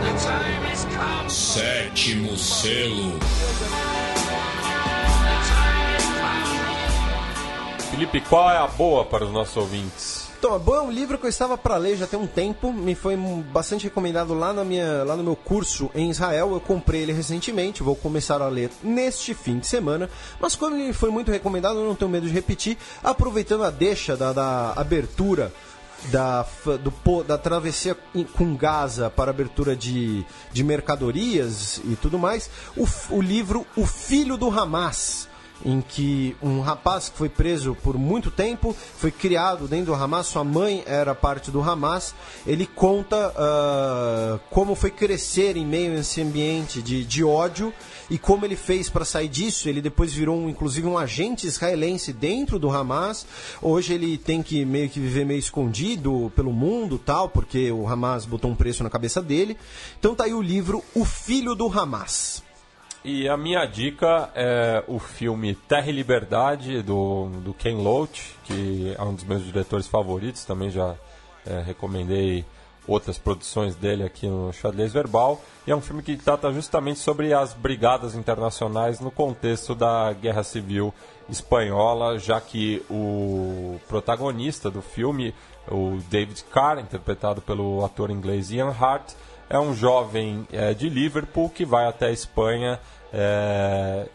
The time has come. Sétimo selo. Felipe, qual é a boa para os nossos ouvintes? Então, a Boa é um livro que eu estava para ler já tem um tempo, me foi bastante recomendado lá, na minha, lá no meu curso em Israel. Eu comprei ele recentemente, vou começar a ler neste fim de semana. Mas como ele foi muito recomendado, eu não tenho medo de repetir. Aproveitando a deixa da, da abertura da, do, da travessia com Gaza para abertura de, de mercadorias e tudo mais, o, o livro O Filho do Hamas, em que um rapaz que foi preso por muito tempo, foi criado dentro do Hamas, sua mãe era parte do Hamas, ele conta ah, como foi crescer em meio a esse ambiente de, de ódio e como ele fez para sair disso. Ele depois virou, um, inclusive, um agente israelense dentro do Hamas. Hoje ele tem que meio que viver meio escondido pelo mundo tal, porque o Hamas botou um preço na cabeça dele. Então tá aí o livro O Filho do Hamas. E a minha dica é o filme Terra e Liberdade, do, do Ken Loach, que é um dos meus diretores favoritos, também já é, recomendei outras produções dele aqui no Xadrez Verbal. E é um filme que trata justamente sobre as brigadas internacionais no contexto da Guerra Civil Espanhola, já que o protagonista do filme, o David Carr, interpretado pelo ator inglês Ian Hart, é um jovem é, de Liverpool que vai até a Espanha é,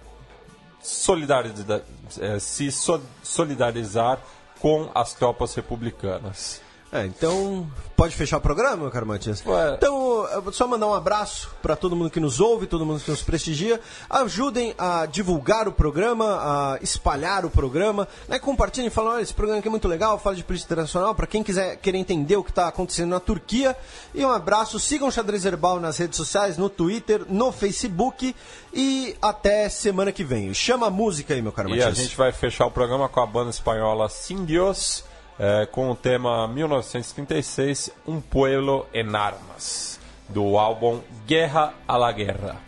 é, se so- solidarizar com as tropas republicanas. É, então, pode fechar o programa, meu caro Matias? Ué. Então, eu vou só mandar um abraço para todo mundo que nos ouve, todo mundo que nos prestigia. Ajudem a divulgar o programa, a espalhar o programa, né? Compartilhem, falem, olha, esse programa aqui é muito legal, fala de política internacional, para quem quiser querer entender o que está acontecendo na Turquia. E um abraço, sigam o Xadrez Herbal nas redes sociais, no Twitter, no Facebook e até semana que vem. Chama a música aí, meu caro E a Matias. gente vai fechar o programa com a banda espanhola Sin Dios, é, com o tema 1936, Um Pueblo en Armas, do álbum Guerra a la Guerra.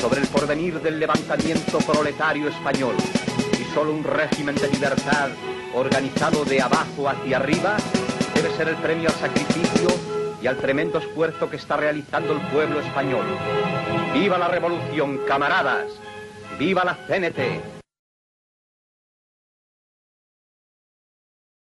Sobre el porvenir del levantamiento proletario español. Y solo un régimen de libertad organizado de abajo hacia arriba debe ser el premio al sacrificio y al tremendo esfuerzo que está realizando el pueblo español. ¡Viva la revolución, camaradas! ¡Viva la CNT!